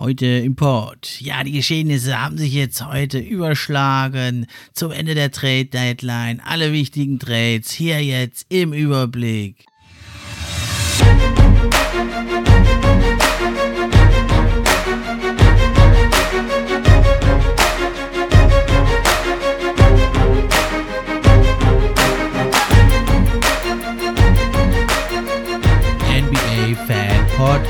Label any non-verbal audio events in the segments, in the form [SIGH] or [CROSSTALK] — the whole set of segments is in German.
Heute im Pod. Ja, die Geschehnisse haben sich jetzt heute überschlagen zum Ende der Trade Deadline. Alle wichtigen Trades hier jetzt im Überblick. NBA Fan Podcast.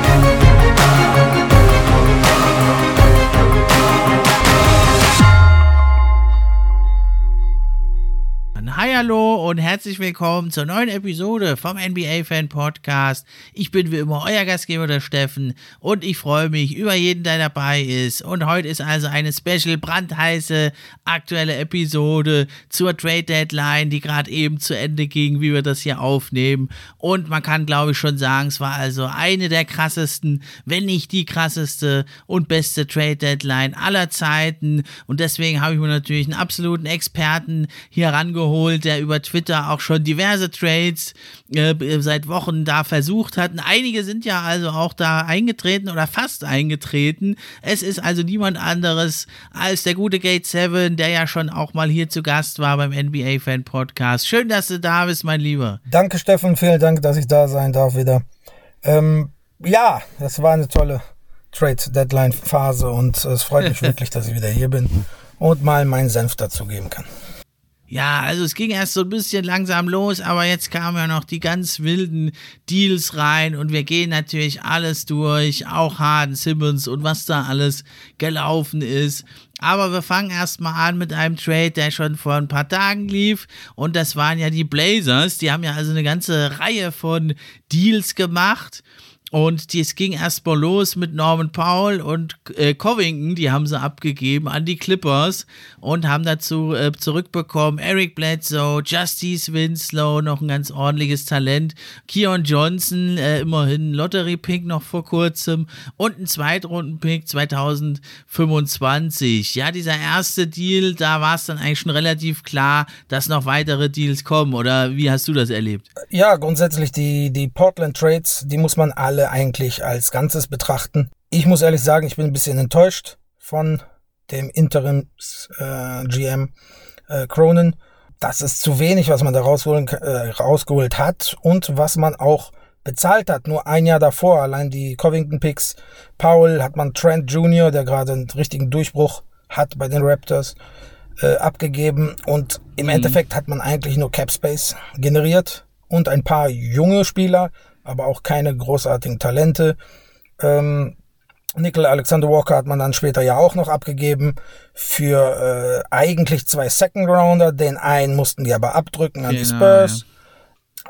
hallo und herzlich willkommen zur neuen Episode vom NBA Fan Podcast. Ich bin wie immer euer Gastgeber, der Steffen, und ich freue mich über jeden, der dabei ist. Und heute ist also eine special brandheiße aktuelle Episode zur Trade Deadline, die gerade eben zu Ende ging, wie wir das hier aufnehmen. Und man kann, glaube ich, schon sagen, es war also eine der krassesten, wenn nicht die krasseste und beste Trade Deadline aller Zeiten. Und deswegen habe ich mir natürlich einen absoluten Experten hier rangeholt der über Twitter auch schon diverse Trades äh, seit Wochen da versucht hat. Und einige sind ja also auch da eingetreten oder fast eingetreten. Es ist also niemand anderes als der gute Gate 7, der ja schon auch mal hier zu Gast war beim NBA Fan Podcast. Schön, dass du da bist, mein Lieber. Danke, Steffen. Vielen Dank, dass ich da sein darf wieder. Ähm, ja, das war eine tolle Trade-Deadline-Phase und es freut mich [LAUGHS] wirklich, dass ich wieder hier bin und mal meinen Senf dazu geben kann. Ja, also es ging erst so ein bisschen langsam los, aber jetzt kamen ja noch die ganz wilden Deals rein und wir gehen natürlich alles durch, auch Harden, Simmons und was da alles gelaufen ist. Aber wir fangen erstmal an mit einem Trade, der schon vor ein paar Tagen lief. Und das waren ja die Blazers. Die haben ja also eine ganze Reihe von Deals gemacht. Und es ging erstmal los mit Norman Powell und äh, Covington, die haben sie abgegeben an die Clippers und haben dazu äh, zurückbekommen Eric Bledsoe, Justice Winslow, noch ein ganz ordentliches Talent, Keon Johnson, äh, immerhin Lottery-Pick noch vor kurzem und ein Zweitrunden-Pick 2025. Ja, dieser erste Deal, da war es dann eigentlich schon relativ klar, dass noch weitere Deals kommen, oder wie hast du das erlebt? Ja, grundsätzlich die, die Portland Trades, die muss man alle eigentlich als Ganzes betrachten. Ich muss ehrlich sagen, ich bin ein bisschen enttäuscht von dem Interims-GM äh, äh, Cronin. Das ist zu wenig, was man da rausholen, äh, rausgeholt hat und was man auch bezahlt hat. Nur ein Jahr davor, allein die Covington Picks, Powell hat man Trent Jr., der gerade einen richtigen Durchbruch hat bei den Raptors, äh, abgegeben. Und im mhm. Endeffekt hat man eigentlich nur Cap Space generiert und ein paar junge Spieler, aber auch keine großartigen Talente. Ähm, Nickel Alexander Walker hat man dann später ja auch noch abgegeben für äh, eigentlich zwei Second Rounder. Den einen mussten die aber abdrücken an genau, die Spurs.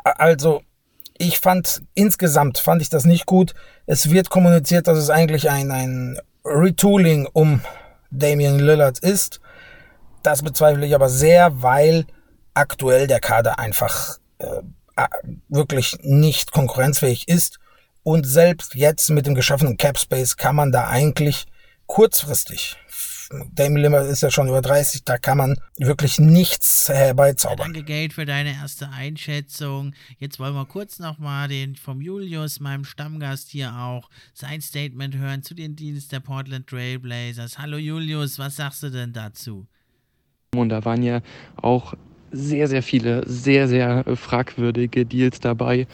Ja. Also ich fand insgesamt fand ich das nicht gut. Es wird kommuniziert, dass es eigentlich ein, ein Retooling um Damian Lillard ist. Das bezweifle ich aber sehr, weil aktuell der Kader einfach äh, wirklich nicht konkurrenzfähig ist. Und selbst jetzt mit dem geschaffenen Cap Space kann man da eigentlich kurzfristig Dame Limmer ist ja schon über 30, da kann man wirklich nichts herbeizaubern. Danke, Geld, für deine erste Einschätzung. Jetzt wollen wir kurz nochmal den vom Julius, meinem Stammgast hier auch, sein Statement hören zu den Dienst der Portland Trailblazers. Hallo Julius, was sagst du denn dazu? Und da waren ja auch sehr, sehr viele, sehr, sehr fragwürdige Deals dabei,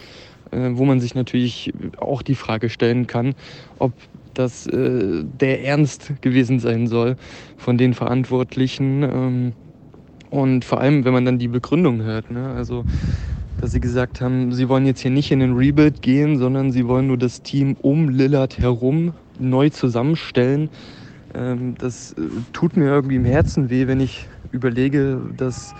äh, wo man sich natürlich auch die Frage stellen kann, ob das äh, der Ernst gewesen sein soll von den Verantwortlichen. Ähm, und vor allem, wenn man dann die Begründung hört, ne? also dass sie gesagt haben, sie wollen jetzt hier nicht in den Rebuild gehen, sondern sie wollen nur das Team um Lillard herum neu zusammenstellen. Ähm, das äh, tut mir irgendwie im Herzen weh, wenn ich überlege, dass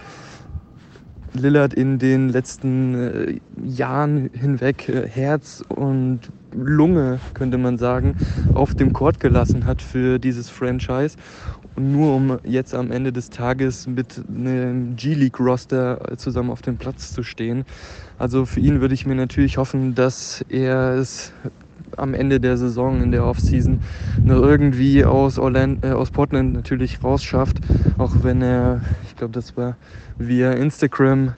Lillard in den letzten äh, Jahren hinweg äh, Herz und Lunge, könnte man sagen, auf dem Court gelassen hat für dieses Franchise. Und nur um jetzt am Ende des Tages mit einem G-League-Roster zusammen auf dem Platz zu stehen. Also für ihn würde ich mir natürlich hoffen, dass er es am Ende der Saison, in der Offseason, noch irgendwie aus, Orland, äh, aus Portland natürlich rausschafft. Auch wenn er, ich glaube, das war via Instagram,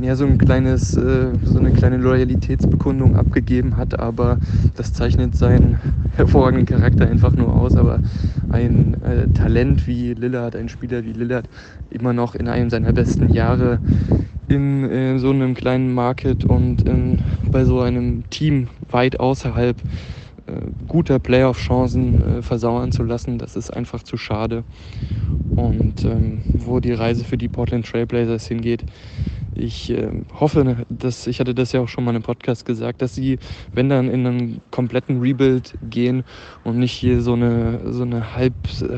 ja, so ein kleines, äh, so eine kleine Loyalitätsbekundung abgegeben hat, aber das zeichnet seinen [LAUGHS] hervorragenden Charakter einfach nur aus. Aber ein äh, Talent wie Lillard, ein Spieler wie Lillard, immer noch in einem seiner besten Jahre in, in so einem kleinen Market und in, bei so einem Team weit außerhalb äh, guter Playoff-Chancen äh, versauern zu lassen, das ist einfach zu schade. Und ähm, wo die Reise für die Portland Trailblazers hingeht, ich äh, hoffe, dass ich hatte das ja auch schon mal im Podcast gesagt, dass sie, wenn dann in einen kompletten Rebuild gehen und nicht hier so eine so eine halb,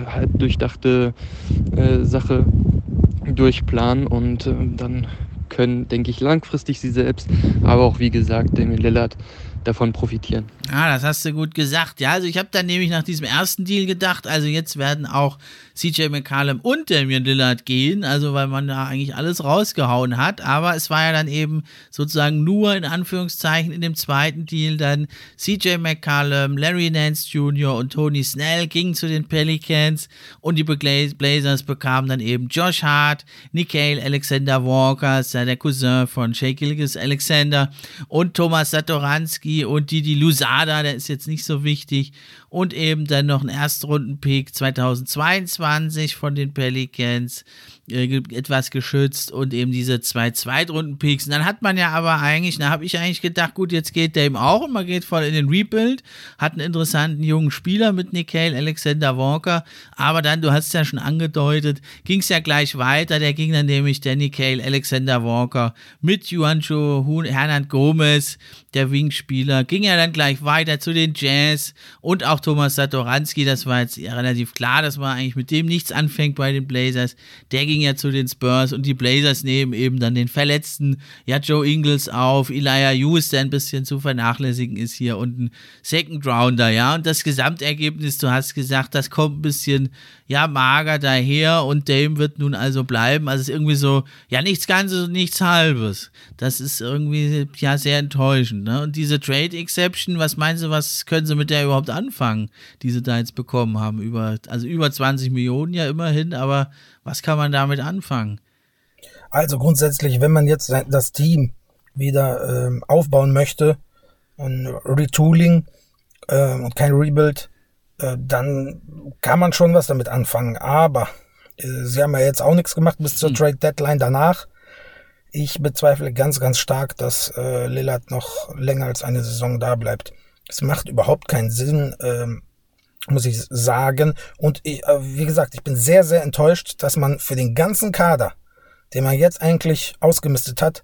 halb durchdachte äh, Sache durchplanen und äh, dann können, denke ich, langfristig sie selbst, aber auch wie gesagt, Damien Lillard davon profitieren. Ah, das hast du gut gesagt. Ja, also ich habe dann nämlich nach diesem ersten Deal gedacht, also jetzt werden auch CJ McCallum und Damian Lillard gehen, also weil man da eigentlich alles rausgehauen hat, aber es war ja dann eben sozusagen nur in Anführungszeichen in dem zweiten Deal dann CJ McCallum, Larry Nance Jr. und Tony Snell gingen zu den Pelicans und die Blazers bekamen dann eben Josh Hart, Nikhil Alexander Walker, ja der Cousin von Shea Gilgis Alexander und Thomas Satoranski und Didi Lusada, der ist jetzt nicht so wichtig und eben dann noch ein Erstrunden-Pick 2022 von den Pelicans, äh, etwas geschützt und eben diese zwei Zweitrunden-Picks. Und dann hat man ja aber eigentlich, da habe ich eigentlich gedacht, gut, jetzt geht der eben auch und man geht voll in den Rebuild, hat einen interessanten jungen Spieler mit Nikhil Alexander Walker, aber dann, du hast es ja schon angedeutet, ging es ja gleich weiter, der ging dann nämlich der Nikhil Alexander Walker mit Juancho Hernand Gomez, der Wingspieler, ging ja dann gleich weiter zu den Jazz und auch Thomas Satoranski, das war jetzt relativ klar, dass man eigentlich mit dem nichts anfängt bei den Blazers. Der ging ja zu den Spurs und die Blazers nehmen eben dann den Verletzten, ja, Joe Ingles auf, Elijah Hughes, der ein bisschen zu vernachlässigen ist hier und ein Second Rounder, ja. Und das Gesamtergebnis, du hast gesagt, das kommt ein bisschen, ja, mager daher und Dame wird nun also bleiben. Also es ist irgendwie so, ja, nichts Ganzes und nichts Halbes. Das ist irgendwie, ja, sehr enttäuschend, ne? Und diese Trade Exception, was meinst du, was können sie mit der überhaupt anfangen, die sie da jetzt bekommen haben? Über, also über 20 Millionen ja immerhin, aber was kann man damit anfangen? Also grundsätzlich, wenn man jetzt das Team wieder ähm, aufbauen möchte, ein Retooling äh, und kein Rebuild, äh, dann kann man schon was damit anfangen. Aber äh, sie haben ja jetzt auch nichts gemacht bis zur hm. Trade Deadline danach. Ich bezweifle ganz, ganz stark, dass äh, Lillard noch länger als eine Saison da bleibt. Es macht überhaupt keinen Sinn, ähm, muss ich sagen. Und ich, äh, wie gesagt, ich bin sehr, sehr enttäuscht, dass man für den ganzen Kader, den man jetzt eigentlich ausgemistet hat,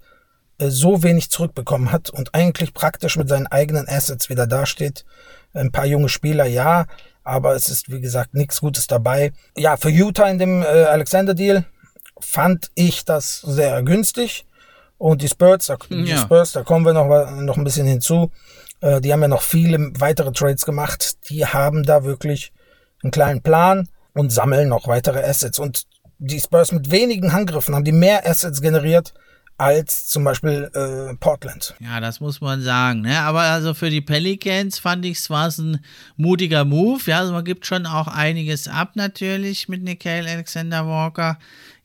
äh, so wenig zurückbekommen hat und eigentlich praktisch mit seinen eigenen Assets wieder dasteht. Ein paar junge Spieler, ja, aber es ist, wie gesagt, nichts Gutes dabei. Ja, für Utah in dem äh, Alexander-Deal fand ich das sehr günstig. Und die Spurs, da, ja. die Spurs, da kommen wir noch, noch ein bisschen hinzu. Äh, die haben ja noch viele weitere Trades gemacht. Die haben da wirklich einen kleinen Plan und sammeln noch weitere Assets. Und die Spurs mit wenigen Handgriffen haben die mehr Assets generiert als zum Beispiel äh, Portland. Ja, das muss man sagen. Ne? Aber also für die Pelicans fand ich es war ein mutiger Move. Ja, also man gibt schon auch einiges ab natürlich mit Nikhil Alexander Walker.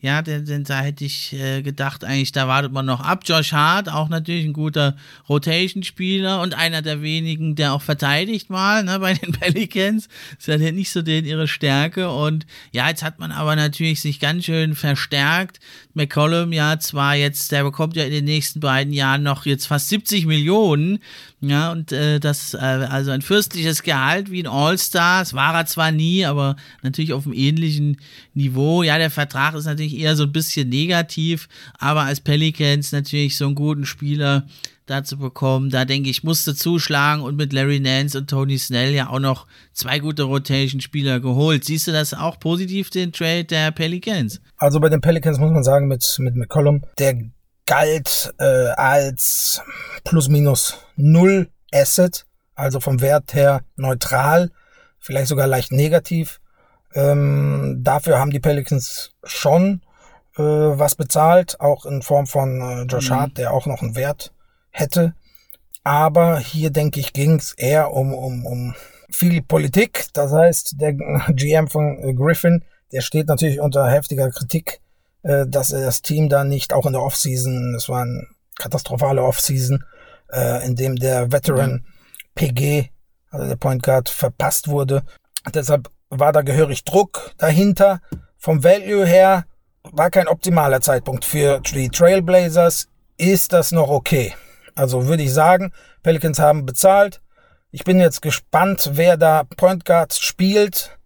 Ja, denn, da hätte ich äh, gedacht, eigentlich, da wartet man noch ab. Josh Hart, auch natürlich ein guter Rotation-Spieler und einer der wenigen, der auch verteidigt mal ne, bei den [LAUGHS] Pelicans. Das ist ja nicht so den ihre Stärke. Und ja, jetzt hat man aber natürlich sich ganz schön verstärkt. McCollum, ja, zwar jetzt, der bekommt ja in den nächsten beiden Jahren noch jetzt fast 70 Millionen. Ja, und äh, das, äh, also ein fürstliches Gehalt wie ein All-Star. Das war er zwar nie, aber natürlich auf einem ähnlichen Niveau. Ja, der Vertrag ist natürlich eher so ein bisschen negativ, aber als Pelicans natürlich so einen guten Spieler dazu bekommen. Da denke ich, musste zuschlagen und mit Larry Nance und Tony Snell ja auch noch zwei gute Rotation-Spieler geholt. Siehst du das auch positiv, den Trade der Pelicans? Also bei den Pelicans muss man sagen, mit, mit McCollum, der galt äh, als plus minus null Asset, also vom Wert her neutral, vielleicht sogar leicht negativ. Ähm, dafür haben die Pelicans schon äh, was bezahlt, auch in Form von äh, Josh mhm. Hart, der auch noch einen Wert hätte. Aber hier denke ich, ging es eher um, um, um viel Politik. Das heißt, der [LAUGHS] GM von Griffin, der steht natürlich unter heftiger Kritik, äh, dass er das Team da nicht auch in der Offseason, es war eine katastrophale Offseason, äh, in dem der Veteran PG, also der Point Guard, verpasst wurde. Deshalb war da gehörig Druck dahinter. Vom Value her war kein optimaler Zeitpunkt für die Trailblazers. Ist das noch okay? Also würde ich sagen, Pelicans haben bezahlt. Ich bin jetzt gespannt, wer da Point Guards spielt.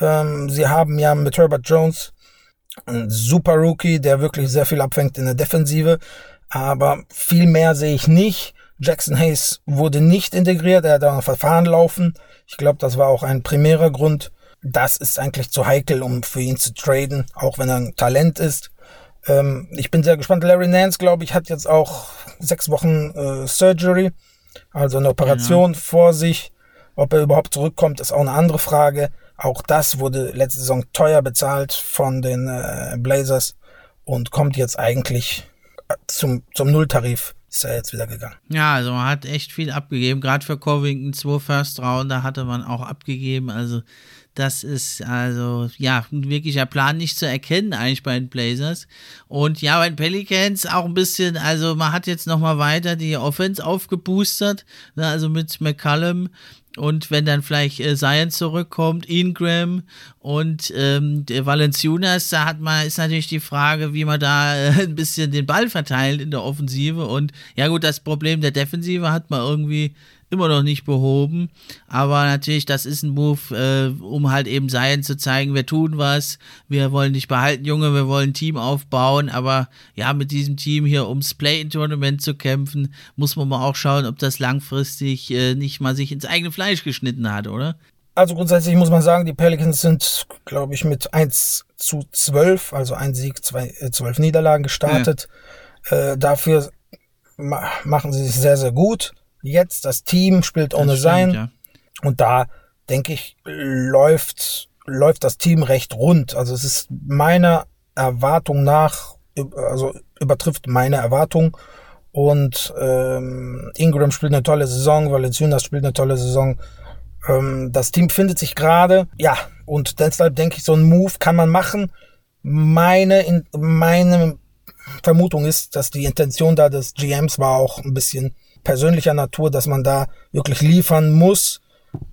Ähm, sie haben ja mit Herbert Jones einen super Rookie, der wirklich sehr viel abfängt in der Defensive. Aber viel mehr sehe ich nicht. Jackson Hayes wurde nicht integriert, er hat da ein Verfahren laufen. Ich glaube, das war auch ein primärer Grund. Das ist eigentlich zu heikel, um für ihn zu traden, auch wenn er ein Talent ist. Ähm, ich bin sehr gespannt. Larry Nance, glaube ich, hat jetzt auch sechs Wochen äh, Surgery, also eine Operation ja. vor sich. Ob er überhaupt zurückkommt, ist auch eine andere Frage. Auch das wurde letzte Saison teuer bezahlt von den äh, Blazers und kommt jetzt eigentlich äh, zum, zum Nulltarif ist er jetzt wieder gegangen. Ja, also man hat echt viel abgegeben. Gerade für Covington, zwei First Rounder hatte man auch abgegeben. Also das ist also, ja, ein wirklicher Plan nicht zu erkennen eigentlich bei den Blazers. Und ja, bei den Pelicans auch ein bisschen, also man hat jetzt nochmal weiter die Offense aufgeboostert, ne, also mit McCallum und wenn dann vielleicht äh, Zion zurückkommt, Ingram und ähm, Valenciunas, da hat man, ist natürlich die Frage, wie man da äh, [LAUGHS] ein bisschen den Ball verteilt in der Offensive. Und ja gut, das Problem der Defensive hat man irgendwie immer noch nicht behoben. Aber natürlich, das ist ein Move, äh, um halt eben Seien zu zeigen, wir tun was, wir wollen dich behalten, Junge, wir wollen ein Team aufbauen. Aber ja, mit diesem Team hier ums Play-in-Tournament zu kämpfen, muss man mal auch schauen, ob das langfristig äh, nicht mal sich ins eigene Fleisch geschnitten hat, oder? Also grundsätzlich muss man sagen, die Pelicans sind, glaube ich, mit 1 zu 12, also ein Sieg, zwei, äh, 12 Niederlagen gestartet. Ja. Äh, dafür ma machen sie sich sehr, sehr gut jetzt. Das Team spielt ohne stimmt, sein. Ja. Und da, denke ich, läuft, läuft das Team recht rund. Also es ist meiner Erwartung nach, also übertrifft meine Erwartung. Und ähm, Ingram spielt eine tolle Saison, Valenciunas spielt eine tolle Saison. Ähm, das Team findet sich gerade, ja, und deshalb denke ich, so ein Move kann man machen. Meine, in, meine Vermutung ist, dass die Intention da des GMs war auch ein bisschen persönlicher Natur, dass man da wirklich liefern muss,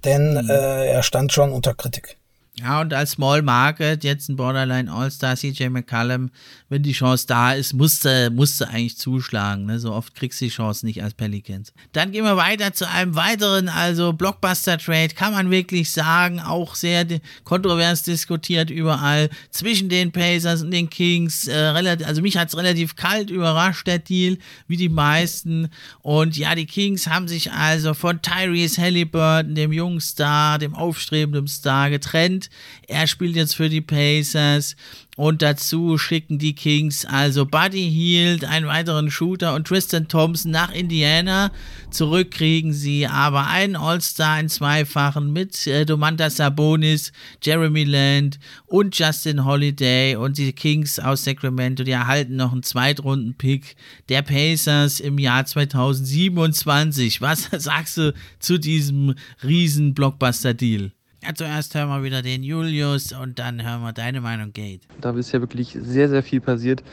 denn mhm. äh, er stand schon unter Kritik. Ja, und als Small Market, jetzt ein Borderline All-Star, CJ McCallum, wenn die Chance da ist, musste, musste eigentlich zuschlagen. Ne? So oft kriegst du die Chance nicht als Pelicans. Dann gehen wir weiter zu einem weiteren, also Blockbuster-Trade, kann man wirklich sagen, auch sehr kontrovers diskutiert überall, zwischen den Pacers und den Kings. Äh, also mich hat es relativ kalt überrascht, der Deal, wie die meisten. Und ja, die Kings haben sich also von Tyrese Halliburton, dem jungen Star, dem aufstrebenden Star, getrennt er spielt jetzt für die Pacers. Und dazu schicken die Kings also Buddy Hield, einen weiteren Shooter und Tristan Thompson nach Indiana. Zurück kriegen sie aber einen All-Star in Zweifachen mit äh, Domantas Sabonis, Jeremy Land und Justin Holiday. Und die Kings aus Sacramento, die erhalten noch einen Zweitrunden-Pick der Pacers im Jahr 2027. Was [LAUGHS] sagst du zu diesem riesen Blockbuster-Deal? Ja, zuerst hören wir wieder den Julius und dann hören wir deine Meinung, Gate. Da ist ja wirklich sehr, sehr viel passiert.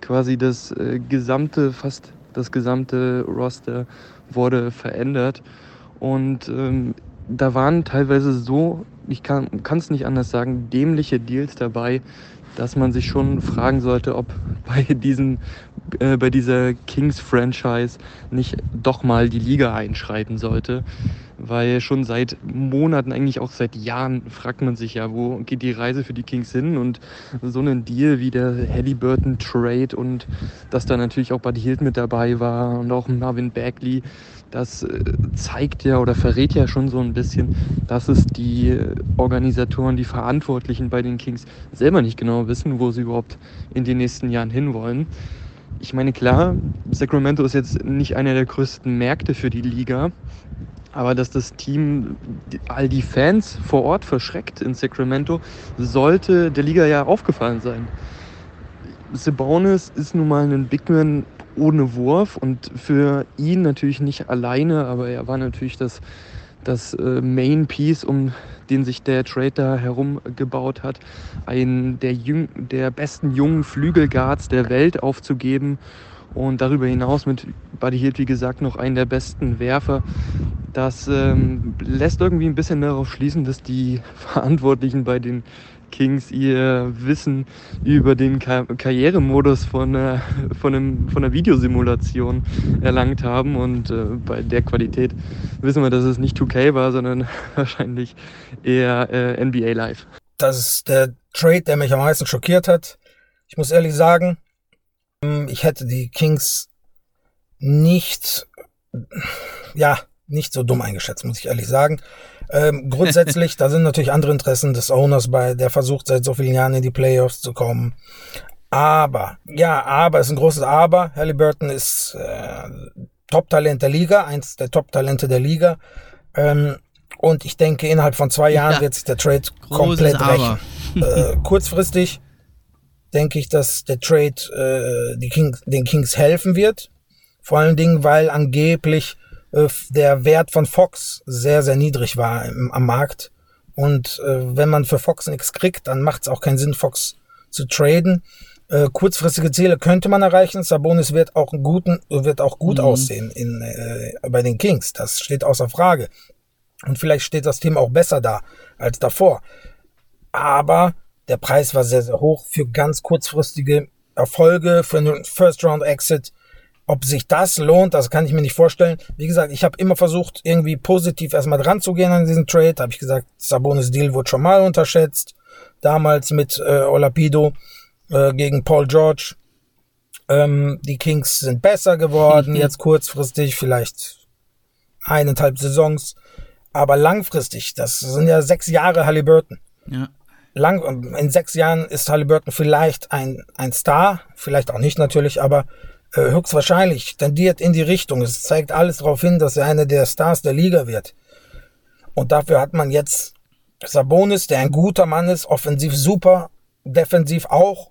Quasi das äh, gesamte, fast das gesamte Roster wurde verändert. Und ähm, da waren teilweise so, ich kann es nicht anders sagen, dämliche Deals dabei, dass man sich schon fragen sollte, ob [LAUGHS] bei diesem äh, bei dieser Kings Franchise nicht doch mal die Liga einschreiten sollte weil schon seit Monaten, eigentlich auch seit Jahren, fragt man sich ja, wo geht die Reise für die Kings hin und so ein Deal wie der Halliburton Trade und dass da natürlich auch Buddy Hield mit dabei war und auch Marvin Bagley, das äh, zeigt ja oder verrät ja schon so ein bisschen, dass es die Organisatoren, die Verantwortlichen bei den Kings selber nicht genau wissen, wo sie überhaupt in den nächsten Jahren hinwollen. Ich meine, klar, Sacramento ist jetzt nicht einer der größten Märkte für die Liga, aber dass das Team all die Fans vor Ort verschreckt in Sacramento, sollte der Liga ja aufgefallen sein. Sabonis ist nun mal ein Bigman ohne Wurf und für ihn natürlich nicht alleine, aber er war natürlich das, das äh, Main Piece, um den sich der Trade da herumgebaut hat, einen der, der besten jungen Flügelguards der Welt aufzugeben und darüber hinaus mit Buddy Hield, wie gesagt, noch einen der besten Werfer. Das ähm, lässt irgendwie ein bisschen darauf schließen, dass die [LAUGHS] Verantwortlichen bei den Kings ihr Wissen über den Kar Karrieremodus von, äh, von, einem, von einer Videosimulation erlangt haben. Und äh, bei der Qualität wissen wir, dass es nicht 2K war, sondern [LAUGHS] wahrscheinlich eher äh, NBA Live. Das ist der Trade, der mich am meisten schockiert hat. Ich muss ehrlich sagen, ich hätte die Kings nicht, ja, nicht so dumm eingeschätzt, muss ich ehrlich sagen. Ähm, grundsätzlich, [LAUGHS] da sind natürlich andere Interessen des Owners bei, der versucht seit so vielen Jahren in die Playoffs zu kommen. Aber, ja, aber ist ein großes Aber. Halliburton ist äh, Top-Talent der Liga, eins der Top-Talente der Liga. Ähm, und ich denke, innerhalb von zwei Jahren ja, wird sich der Trade komplett rächen. äh, kurzfristig denke ich, dass der Trade äh, die King, den Kings helfen wird. Vor allen Dingen, weil angeblich äh, der Wert von Fox sehr, sehr niedrig war im, am Markt. Und äh, wenn man für Fox nichts kriegt, dann macht es auch keinen Sinn, Fox zu traden. Äh, kurzfristige Ziele könnte man erreichen. Sabonis wird auch einen guten, wird auch gut mhm. aussehen in, äh, bei den Kings. Das steht außer Frage. Und vielleicht steht das Team auch besser da als davor. Aber der Preis war sehr, sehr hoch für ganz kurzfristige Erfolge, für einen First-Round-Exit. Ob sich das lohnt, das kann ich mir nicht vorstellen. Wie gesagt, ich habe immer versucht, irgendwie positiv erstmal dran zu gehen an diesen Trade. Habe ich gesagt, Sabonis Deal wurde schon mal unterschätzt. Damals mit äh, Olapido äh, gegen Paul George. Ähm, die Kings sind besser geworden, [LAUGHS] jetzt kurzfristig, vielleicht eineinhalb Saisons. Aber langfristig, das sind ja sechs Jahre Halliburton. Ja lang, in sechs Jahren ist Halliburton vielleicht ein, ein Star, vielleicht auch nicht natürlich, aber äh, höchstwahrscheinlich tendiert in die Richtung. Es zeigt alles darauf hin, dass er einer der Stars der Liga wird. Und dafür hat man jetzt Sabonis, der ein guter Mann ist, offensiv super, defensiv auch,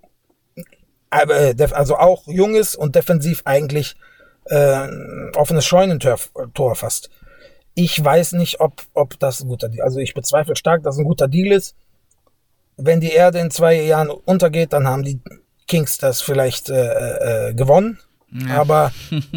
äh, also auch jung ist und defensiv eigentlich äh, offenes Scheunentor Tor fast. Ich weiß nicht, ob, ob das ein guter Deal, also ich bezweifle stark, dass es ein guter Deal ist wenn die Erde in zwei Jahren untergeht, dann haben die Kings das vielleicht äh, äh, gewonnen. Ja. Aber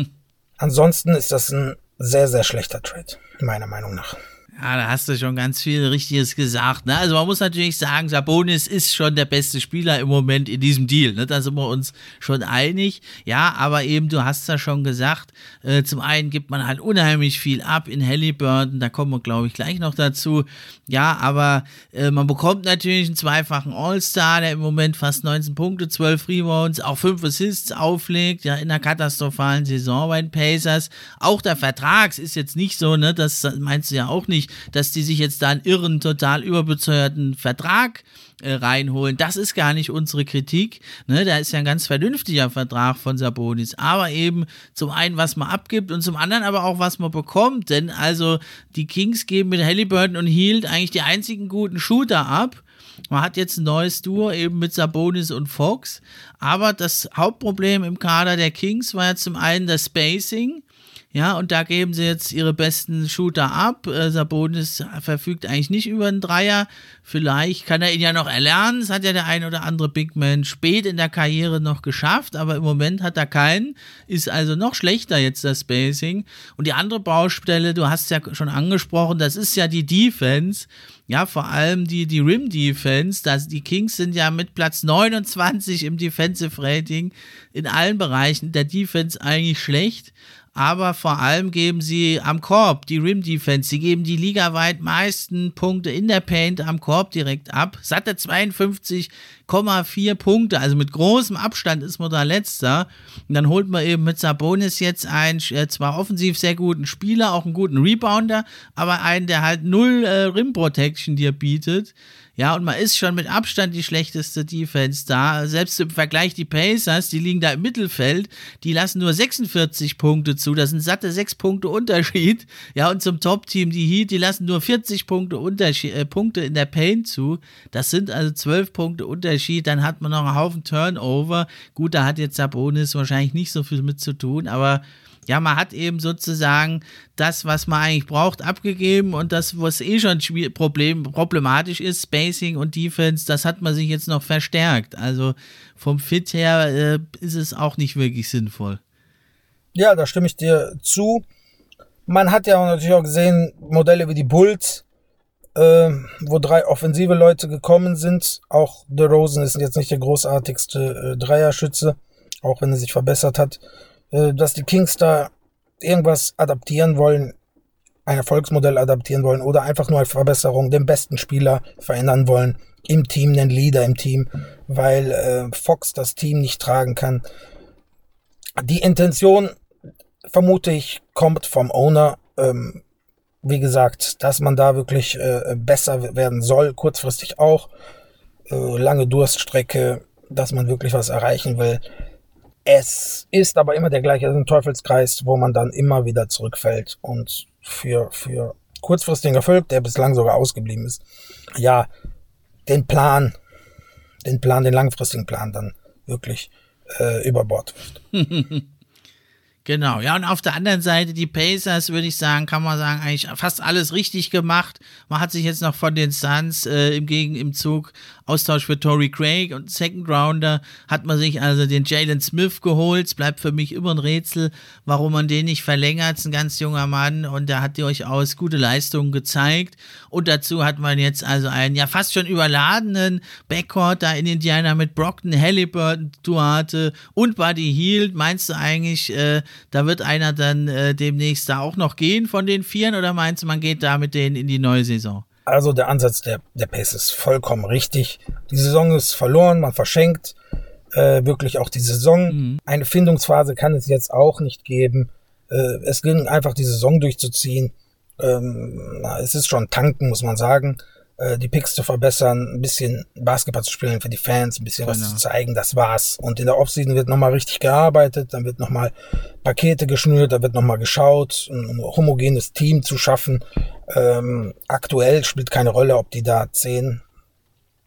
[LAUGHS] ansonsten ist das ein sehr, sehr schlechter Trade, meiner Meinung nach. Ja, da hast du schon ganz viel Richtiges gesagt. Ne? Also man muss natürlich sagen, Sabonis ist schon der beste Spieler im Moment in diesem Deal. Ne? Da sind wir uns schon einig. Ja, aber eben, du hast ja schon gesagt, äh, zum einen gibt man halt unheimlich viel ab in Halliburton, da kommen wir, glaube ich, gleich noch dazu. Ja, aber äh, man bekommt natürlich einen zweifachen All-Star, der im Moment fast 19 Punkte, 12 Rebounds, auch 5 Assists auflegt, ja, in einer katastrophalen Saison bei den Pacers. Auch der Vertrag ist jetzt nicht so, ne, das meinst du ja auch nicht, dass die sich jetzt da einen irren, total überbezeuerten Vertrag äh, reinholen. Das ist gar nicht unsere Kritik. Ne? Da ist ja ein ganz vernünftiger Vertrag von Sabonis. Aber eben zum einen, was man abgibt und zum anderen aber auch, was man bekommt. Denn also die Kings geben mit Halliburton und Hield eigentlich die einzigen guten Shooter ab. Man hat jetzt ein neues Duo eben mit Sabonis und Fox. Aber das Hauptproblem im Kader der Kings war ja zum einen das Spacing. Ja, und da geben sie jetzt ihre besten Shooter ab. Äh, Sabonis verfügt eigentlich nicht über einen Dreier. Vielleicht kann er ihn ja noch erlernen. Das hat ja der ein oder andere Big Man spät in der Karriere noch geschafft, aber im Moment hat er keinen. Ist also noch schlechter jetzt das Spacing. Und die andere Baustelle, du hast ja schon angesprochen, das ist ja die Defense. Ja, vor allem die, die Rim Defense. Das, die Kings sind ja mit Platz 29 im Defensive Rating in allen Bereichen der Defense eigentlich schlecht aber vor allem geben sie am Korb die Rim Defense. Sie geben die ligaweit meisten Punkte in der Paint am Korb direkt ab. Satte 52,4 Punkte, also mit großem Abstand ist man da letzter. Und dann holt man eben mit Sabonis jetzt einen äh, zwar offensiv sehr guten Spieler, auch einen guten Rebounder, aber einen, der halt null äh, Rim Protection dir bietet. Ja, und man ist schon mit Abstand die schlechteste Defense da. Selbst im Vergleich die Pacers, die liegen da im Mittelfeld, die lassen nur 46 Punkte zu. Das sind satte 6 Punkte Unterschied. Ja, und zum Top-Team, die Heat, die lassen nur 40 Punkte, äh, Punkte in der Paint zu. Das sind also 12 Punkte Unterschied. Dann hat man noch einen Haufen Turnover. Gut, da hat jetzt Sabonis wahrscheinlich nicht so viel mit zu tun, aber ja, man hat eben sozusagen das, was man eigentlich braucht, abgegeben und das, was eh schon Problem, problematisch ist, Spacing und Defense, das hat man sich jetzt noch verstärkt. Also vom Fit her äh, ist es auch nicht wirklich sinnvoll. Ja, da stimme ich dir zu. Man hat ja natürlich auch gesehen, Modelle wie die Bulls, äh, wo drei offensive Leute gekommen sind. Auch The Rosen ist jetzt nicht der großartigste äh, Dreierschütze, auch wenn er sich verbessert hat. Äh, dass die Kings da irgendwas adaptieren wollen, ein Erfolgsmodell adaptieren wollen oder einfach nur eine Verbesserung, den besten Spieler verändern wollen, im Team, den Leader im Team, weil äh, Fox das Team nicht tragen kann. Die Intention, vermute ich, kommt vom Owner. Ähm, wie gesagt, dass man da wirklich äh, besser werden soll, kurzfristig auch. Äh, lange Durststrecke, dass man wirklich was erreichen will. Es ist aber immer der gleiche also ein Teufelskreis, wo man dann immer wieder zurückfällt und für, für kurzfristigen Erfolg, der bislang sogar ausgeblieben ist, ja, den Plan, den Plan, den langfristigen Plan dann wirklich äh, über Bord wirft. [LAUGHS] Genau, ja, und auf der anderen Seite die Pacers, würde ich sagen, kann man sagen, eigentlich fast alles richtig gemacht. Man hat sich jetzt noch von den Suns äh, im Zug Austausch für Tory Craig und Second Rounder hat man sich also den Jalen Smith geholt. Es bleibt für mich immer ein Rätsel, warum man den nicht verlängert. Ist ein ganz junger Mann und der hat durchaus gute Leistungen gezeigt. Und dazu hat man jetzt also einen ja fast schon überladenen Backcourt da in Indiana mit Brockton, Halliburton, Duarte und Buddy Hield. Meinst du eigentlich, äh, da wird einer dann äh, demnächst da auch noch gehen von den Vieren oder meinst du, man geht da mit denen in die neue Saison? Also der Ansatz der, der Pace ist vollkommen richtig. Die Saison ist verloren, man verschenkt äh, wirklich auch die Saison. Mhm. Eine Findungsphase kann es jetzt auch nicht geben. Äh, es ging einfach die Saison durchzuziehen. Ähm, es ist schon tanken, muss man sagen. Äh, die Picks zu verbessern, ein bisschen Basketball zu spielen für die Fans, ein bisschen genau. was zu zeigen, das war's. Und in der Offseason wird nochmal richtig gearbeitet, dann wird nochmal Pakete geschnürt, da wird nochmal geschaut, ein homogenes Team zu schaffen. Ähm, aktuell spielt keine Rolle, ob die da zehn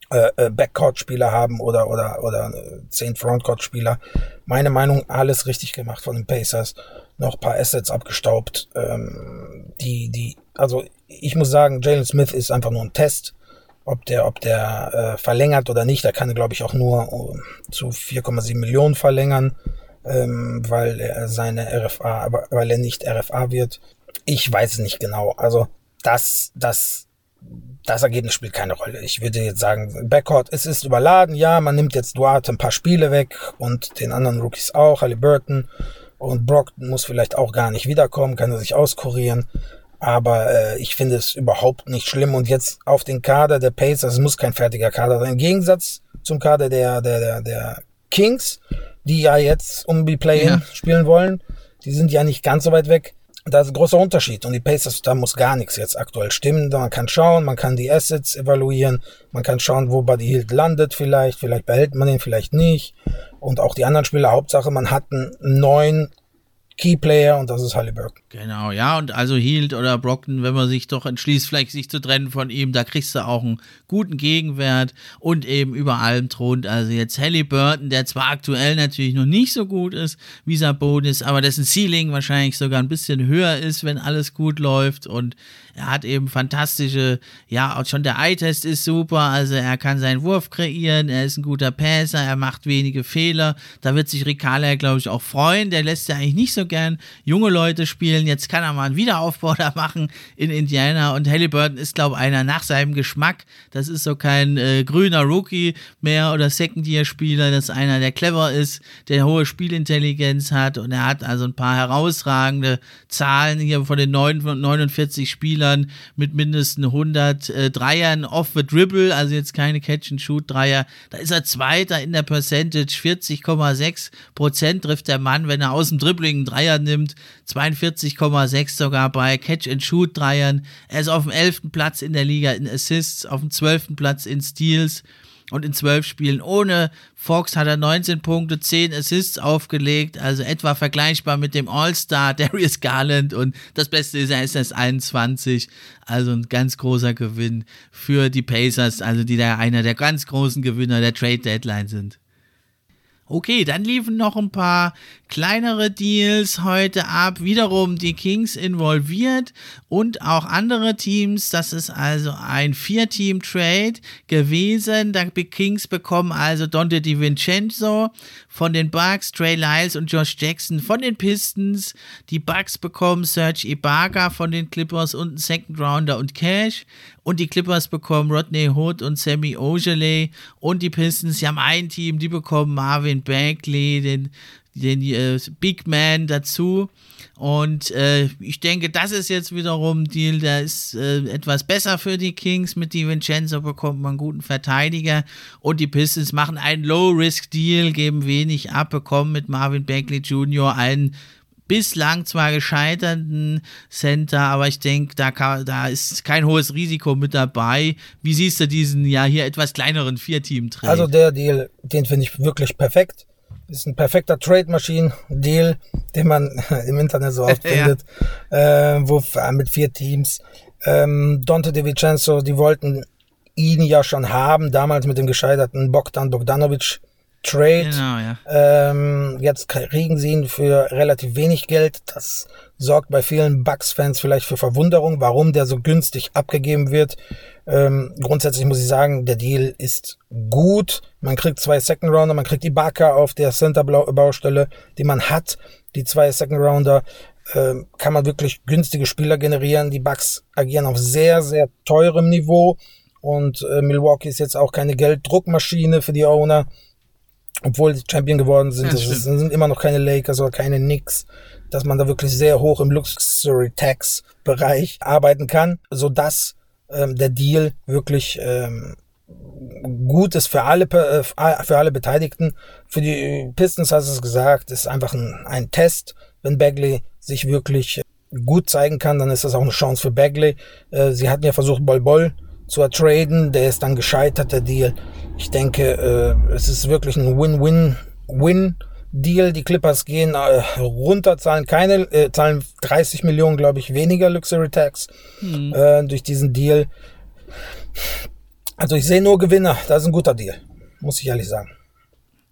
äh, äh Backcourt-Spieler haben oder, oder, oder äh, zehn Frontcourt-Spieler. Meine Meinung, alles richtig gemacht von den Pacers. Noch paar Assets abgestaubt. Ähm, die, die, also ich muss sagen, Jalen Smith ist einfach nur ein Test. Ob der, ob der äh, verlängert oder nicht, da kann er, glaube ich, auch nur uh, zu 4,7 Millionen verlängern, ähm, weil er seine RFA, weil er nicht RFA wird. Ich weiß es nicht genau. Also das, das, das Ergebnis spielt keine Rolle. Ich würde jetzt sagen, Backcourt, es ist überladen. Ja, man nimmt jetzt Duarte ein paar Spiele weg und den anderen Rookies auch, Halliburton und Brockton muss vielleicht auch gar nicht wiederkommen, kann er sich auskurieren. Aber äh, ich finde es überhaupt nicht schlimm. Und jetzt auf den Kader der Pacers, es muss kein fertiger Kader sein. Im Gegensatz zum Kader der, der, der, der Kings, die ja jetzt um die Play-In ja. spielen wollen. Die sind ja nicht ganz so weit weg. Da ist ein großer Unterschied. Und die Pacers, da muss gar nichts jetzt aktuell stimmen. Man kann schauen, man kann die Assets evaluieren, man kann schauen, wo Buddy Hield landet vielleicht. Vielleicht behält man ihn, vielleicht nicht. Und auch die anderen Spieler, Hauptsache, man hat einen neuen Keyplayer und das ist Halliburton. Genau, ja, und also Hield oder Brockton, wenn man sich doch entschließt, vielleicht sich zu trennen von ihm, da kriegst du auch einen guten Gegenwert und eben über allem thront also jetzt Halliburton, der zwar aktuell natürlich noch nicht so gut ist wie Sabonis, aber dessen Ceiling wahrscheinlich sogar ein bisschen höher ist, wenn alles gut läuft und er hat eben fantastische, ja, auch schon der Eye-Test ist super, also er kann seinen Wurf kreieren, er ist ein guter Passer, er macht wenige Fehler, da wird sich Ricala, glaube ich, auch freuen, der lässt ja eigentlich nicht so gern junge Leute spielen. Jetzt kann er mal einen Wiederaufbau [LAUGHS] da machen in Indiana. Und Halliburton ist, glaube ich, einer nach seinem Geschmack. Das ist so kein äh, grüner Rookie mehr oder Second-Year-Spieler. Das ist einer, der clever ist, der hohe Spielintelligenz hat. Und er hat also ein paar herausragende Zahlen hier von den 49 Spielern mit mindestens 100 äh, Dreiern off the dribble. Also jetzt keine Catch-and-Shoot-Dreier. Da ist er Zweiter in der Percentage. 40,6 Prozent trifft der Mann, wenn er aus dem Dribbling einen Dreier nimmt, 42,6 sogar bei Catch-and-Shoot-Dreiern. Er ist auf dem 11. Platz in der Liga in Assists, auf dem 12. Platz in Steals und in 12 Spielen ohne Fox hat er 19 Punkte, 10 Assists aufgelegt, also etwa vergleichbar mit dem All-Star [LAUGHS] Darius Garland. Und das Beste ist, er ist erst 21, also ein ganz großer Gewinn für die Pacers, also die da einer der ganz großen Gewinner der Trade Deadline sind. Okay, dann liefen noch ein paar kleinere Deals heute ab. Wiederum die Kings involviert und auch andere Teams. Das ist also ein Vier-Team-Trade gewesen. Die Kings bekommen also Dante DiVincenzo von den Bucks, Trey Lyles und Josh Jackson von den Pistons. Die Bucks bekommen Serge Ibaka von den Clippers und einen Second Rounder und Cash. Und die Clippers bekommen Rodney Hood und Sammy Ogilvy. Und die Pistons, die haben ein Team, die bekommen Marvin Bagley, den, den äh, Big Man dazu. Und äh, ich denke, das ist jetzt wiederum ein Deal, der ist äh, etwas besser für die Kings. Mit DiVincenzo bekommt man einen guten Verteidiger. Und die Pistons machen einen Low-Risk-Deal, geben wenig ab, bekommen mit Marvin Bagley Jr. einen bislang zwar gescheiterten Center, aber ich denke, da, da ist kein hohes Risiko mit dabei. Wie siehst du diesen ja hier etwas kleineren Vier-Team-Trade? Also der Deal, den finde ich wirklich perfekt. Ist ein perfekter Trade-Machine-Deal, den man [LAUGHS] im Internet so oft [LAUGHS] findet, ja. äh, wo mit vier Teams. Ähm, Dante DiVincenzo, die wollten ihn ja schon haben, damals mit dem gescheiterten Bogdan Bogdanovic Trade. Genau, ja. ähm, jetzt kriegen sie ihn für relativ wenig Geld. Das sorgt bei vielen Bucks-Fans vielleicht für Verwunderung, warum der so günstig abgegeben wird. Ähm, grundsätzlich muss ich sagen, der Deal ist gut. Man kriegt zwei Second Rounder, man kriegt die Barker auf der Center-Baustelle, die man hat. Die zwei Second Rounder äh, kann man wirklich günstige Spieler generieren. Die Bucks agieren auf sehr, sehr teurem Niveau. Und äh, Milwaukee ist jetzt auch keine Gelddruckmaschine für die Owner obwohl sie Champion geworden sind, ja, das sind immer noch keine Lakers oder keine Knicks, dass man da wirklich sehr hoch im Luxury Tax Bereich arbeiten kann, so dass ähm, der Deal wirklich ähm, gut ist für alle äh, für alle Beteiligten. Für die Pistons hast du es gesagt, ist einfach ein, ein Test. Wenn Bagley sich wirklich gut zeigen kann, dann ist das auch eine Chance für Bagley. Äh, sie hatten ja versucht, Bol Bol zu ertraden, der ist dann gescheitert, der Deal. Ich denke, äh, es ist wirklich ein Win-Win-Win-Deal. Die Clippers gehen äh, runter, zahlen keine, äh, zahlen 30 Millionen, glaube ich, weniger Luxury Tax hm. äh, durch diesen Deal. Also ich sehe nur Gewinner. Das ist ein guter Deal, muss ich ehrlich sagen.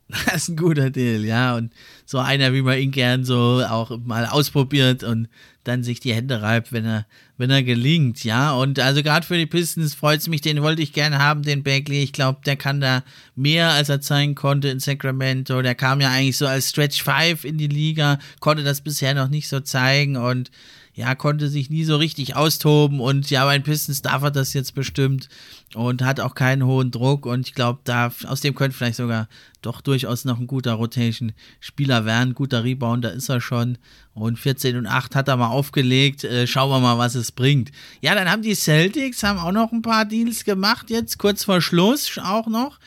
[LAUGHS] Das ist ein guter Deal, ja. Und so einer, wie man ihn gern so auch mal ausprobiert und dann sich die Hände reibt, wenn er, wenn er gelingt, ja. Und also gerade für die Pistons freut es mich, den wollte ich gerne haben, den Bagley. Ich glaube, der kann da mehr, als er zeigen konnte in Sacramento. Der kam ja eigentlich so als Stretch 5 in die Liga, konnte das bisher noch nicht so zeigen und ja, konnte sich nie so richtig austoben und ja, bei den Pistons darf er das jetzt bestimmt und hat auch keinen hohen Druck und ich glaube, da aus dem könnte vielleicht sogar doch durchaus noch ein guter Rotation-Spieler werden, guter Rebounder ist er schon und 14 und 8 hat er mal aufgelegt, äh, schauen wir mal, was es bringt. Ja, dann haben die Celtics haben auch noch ein paar Deals gemacht jetzt, kurz vor Schluss auch noch.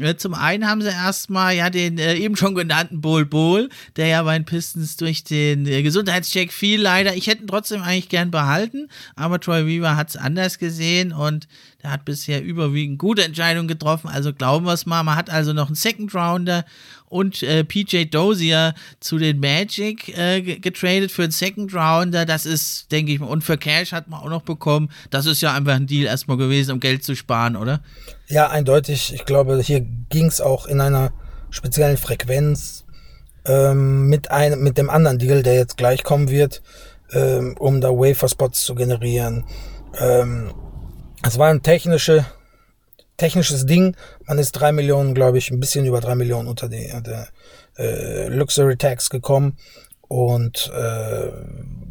Äh, zum einen haben sie erstmal ja den äh, eben schon genannten Bol Bol, der ja bei den Pistons durch den äh, Gesundheitscheck fiel leider. Ich hätte ihn trotzdem eigentlich gern behalten, aber Troy Weaver hat es anders gesehen und der hat bisher überwiegend gute Entscheidungen getroffen. Also glauben wir es mal. Man hat also noch einen Second Rounder und äh, PJ Dozier zu den Magic äh, getradet für einen Second Rounder. Das ist, denke ich mal, und für Cash hat man auch noch bekommen. Das ist ja einfach ein Deal erstmal gewesen, um Geld zu sparen, oder? Ja, eindeutig. Ich glaube, hier ging es auch in einer speziellen Frequenz ähm, mit einem, mit dem anderen Deal, der jetzt gleich kommen wird, ähm, um da Wafer Spots zu generieren. Ähm, es war ein technische technisches Ding. Man ist drei Millionen, glaube ich, ein bisschen über drei Millionen unter die, der äh, Luxury Tax gekommen. Und äh,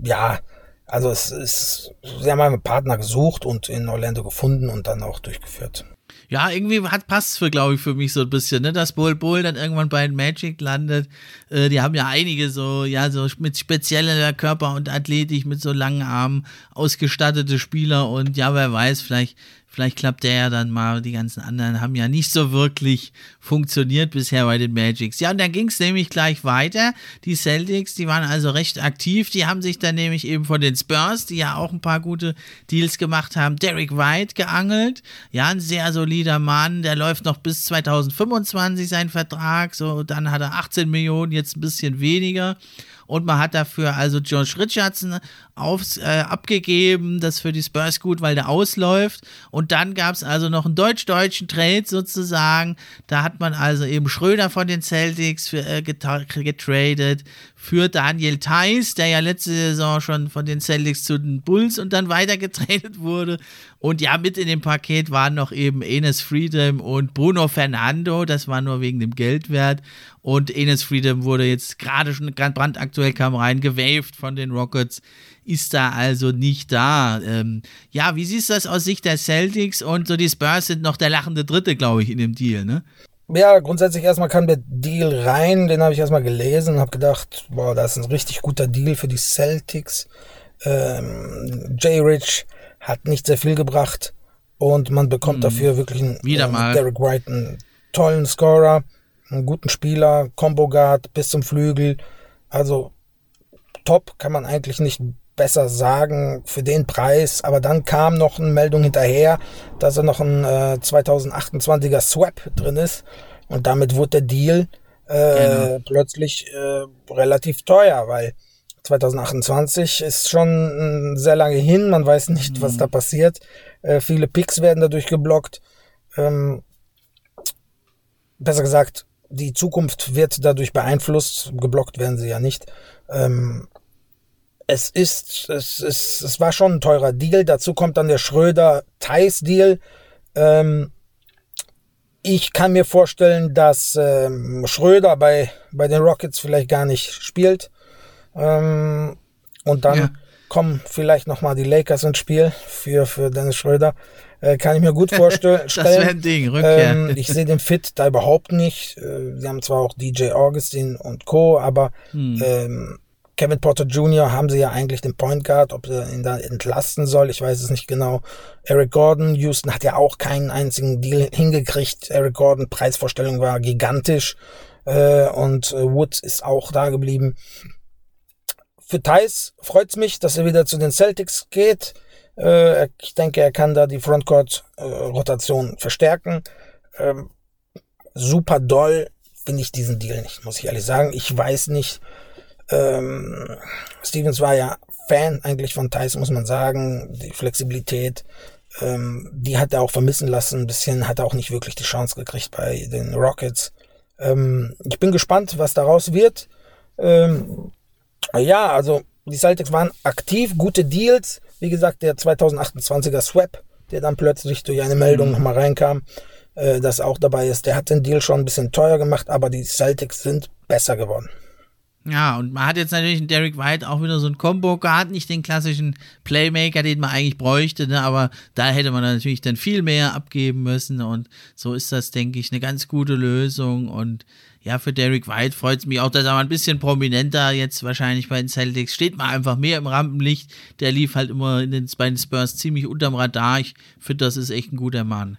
ja, also es ist, sie haben einen Partner gesucht und in Orlando gefunden und dann auch durchgeführt. Ja, irgendwie hat passt für, glaube ich, für mich so ein bisschen, ne? Dass Bull Bull dann irgendwann bei Magic landet. Äh, die haben ja einige so, ja, so mit spezieller Körper und Athletik, mit so langen Armen ausgestattete Spieler und ja, wer weiß, vielleicht Vielleicht klappt der ja dann mal. Die ganzen anderen haben ja nicht so wirklich funktioniert bisher bei den Magics. Ja, und dann ging es nämlich gleich weiter. Die Celtics, die waren also recht aktiv. Die haben sich dann nämlich eben von den Spurs, die ja auch ein paar gute Deals gemacht haben, Derek White geangelt. Ja, ein sehr solider Mann. Der läuft noch bis 2025 sein Vertrag. So, dann hat er 18 Millionen, jetzt ein bisschen weniger und man hat dafür also Josh Richardson aufs, äh, abgegeben, das für die Spurs gut, weil der ausläuft und dann gab es also noch einen deutsch-deutschen Trade sozusagen, da hat man also eben Schröder von den Celtics für, äh, getradet für Daniel Theiss, der ja letzte Saison schon von den Celtics zu den Bulls und dann weiter getradet wurde. Und ja, mit in dem Paket waren noch eben Enes Freedom und Bruno Fernando. Das war nur wegen dem Geldwert. Und Enes Freedom wurde jetzt gerade schon brandaktuell kam rein, gewaved von den Rockets. Ist da also nicht da. Ähm, ja, wie siehst du das aus Sicht der Celtics? Und so die Spurs sind noch der lachende Dritte, glaube ich, in dem Deal, ne? Ja, grundsätzlich erstmal kam der Deal rein, den habe ich erstmal gelesen und habe gedacht, boah, das ist ein richtig guter Deal für die Celtics. Ähm, Jay Rich hat nicht sehr viel gebracht und man bekommt mhm. dafür wirklich einen Wieder mal. Derek White, einen tollen Scorer, einen guten Spieler, Combo Guard bis zum Flügel. Also top kann man eigentlich nicht besser sagen für den Preis. Aber dann kam noch eine Meldung hinterher, dass er noch ein äh, 2028er Swap drin ist. Und damit wurde der Deal äh, genau. plötzlich äh, relativ teuer, weil 2028 ist schon sehr lange hin. Man weiß nicht, mhm. was da passiert. Äh, viele Picks werden dadurch geblockt. Ähm, besser gesagt, die Zukunft wird dadurch beeinflusst. Geblockt werden sie ja nicht. Ähm, es ist, es ist, es war schon ein teurer Deal. Dazu kommt dann der Schröder-Thais-Deal. Ähm, ich kann mir vorstellen, dass ähm, Schröder bei, bei den Rockets vielleicht gar nicht spielt. Ähm, und dann ja. kommen vielleicht nochmal die Lakers ins Spiel für, für Dennis Schröder. Äh, kann ich mir gut vorstellen. [LAUGHS] das wäre ein Ding, Rückkehr. Ähm, ich sehe den Fit da überhaupt nicht. Äh, sie haben zwar auch DJ Augustin und Co., aber hm. ähm, Kevin Porter Jr. haben sie ja eigentlich den Point Guard, ob er ihn da entlasten soll, ich weiß es nicht genau. Eric Gordon, Houston hat ja auch keinen einzigen Deal hingekriegt. Eric Gordon, Preisvorstellung war gigantisch äh, und äh, Woods ist auch da geblieben. Für Thais freut's mich, dass er wieder zu den Celtics geht. Äh, ich denke, er kann da die Frontcourt-Rotation äh, verstärken. Ähm, super doll finde ich diesen Deal nicht, muss ich ehrlich sagen. Ich weiß nicht, ähm, Stevens war ja Fan eigentlich von Thais, muss man sagen. Die Flexibilität, ähm, die hat er auch vermissen lassen. Ein bisschen hat er auch nicht wirklich die Chance gekriegt bei den Rockets. Ähm, ich bin gespannt, was daraus wird. Ähm, ja, also die Celtics waren aktiv, gute Deals. Wie gesagt, der 2028er Swap, der dann plötzlich durch eine Meldung mhm. nochmal reinkam, äh, das auch dabei ist, der hat den Deal schon ein bisschen teuer gemacht, aber die Celtics sind besser geworden. Ja, und man hat jetzt natürlich in Derek White auch wieder so ein Combo gehabt, nicht den klassischen Playmaker, den man eigentlich bräuchte, ne, aber da hätte man natürlich dann viel mehr abgeben müssen und so ist das, denke ich, eine ganz gute Lösung und ja, für Derek White freut es mich auch, dass er mal ein bisschen prominenter jetzt wahrscheinlich bei den Celtics steht, mal einfach mehr im Rampenlicht. Der lief halt immer in den, bei den Spurs ziemlich unterm Radar. Ich finde, das ist echt ein guter Mann.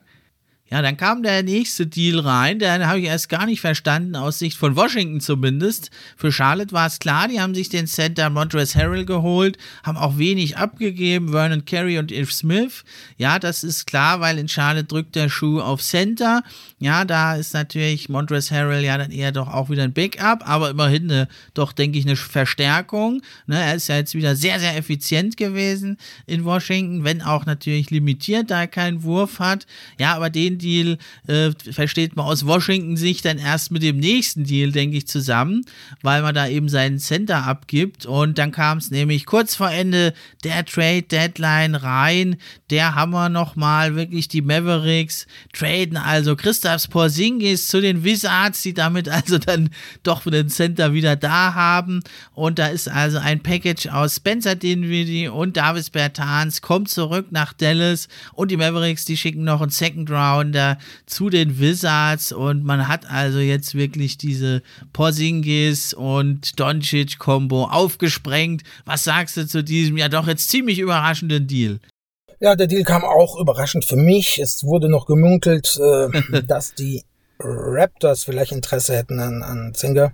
Ja, dann kam der nächste Deal rein, den habe ich erst gar nicht verstanden, aus Sicht von Washington zumindest. Für Charlotte war es klar, die haben sich den Center Montrezl Harrell geholt, haben auch wenig abgegeben, Vernon Carey und If Smith. Ja, das ist klar, weil in Charlotte drückt der Schuh auf Center. Ja, da ist natürlich Montrezl Harrell ja dann eher doch auch wieder ein Backup, aber immerhin eine, doch, denke ich, eine Verstärkung. Ne, er ist ja jetzt wieder sehr, sehr effizient gewesen in Washington, wenn auch natürlich limitiert, da er keinen Wurf hat. Ja, aber den Deal äh, versteht man aus Washington-Sicht dann erst mit dem nächsten Deal, denke ich, zusammen, weil man da eben seinen Center abgibt. Und dann kam es nämlich kurz vor Ende der Trade-Deadline rein. Der Hammer nochmal wirklich die Mavericks traden also Christoph Porzingis zu den Wizards, die damit also dann doch den Center wieder da haben. Und da ist also ein Package aus Spencer Dinwiddie und Davis Bertans kommt zurück nach Dallas und die Mavericks, die schicken noch einen Second Round Rounder zu den Wizards und man hat also jetzt wirklich diese Porzingis und Doncic Combo aufgesprengt. Was sagst du zu diesem ja doch jetzt ziemlich überraschenden Deal? Ja, der Deal kam auch überraschend für mich. Es wurde noch gemunkelt, äh, [LAUGHS] dass die Raptors vielleicht Interesse hätten an, an Singer.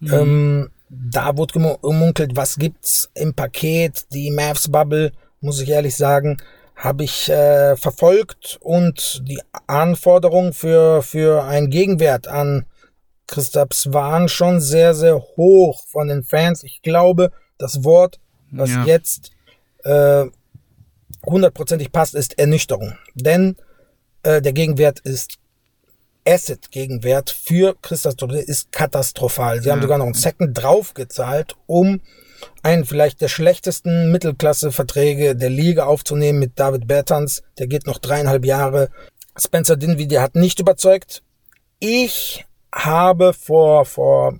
Mhm. Ähm, da wurde gemunkelt, was gibt's im Paket, die Mavs Bubble, muss ich ehrlich sagen, habe ich äh, verfolgt und die Anforderungen für, für einen Gegenwert an Christaps waren schon sehr, sehr hoch von den Fans. Ich glaube, das Wort, was ja. jetzt äh, hundertprozentig passt, ist Ernüchterung. Denn äh, der Gegenwert ist Asset-Gegenwert für Christas Doble ist katastrophal. Sie ja. haben sogar noch einen Second draufgezahlt, um einen vielleicht der schlechtesten Mittelklasse-Verträge der Liga aufzunehmen mit David Bertans. Der geht noch dreieinhalb Jahre. Spencer Dinwiddie hat nicht überzeugt. Ich habe vor, vor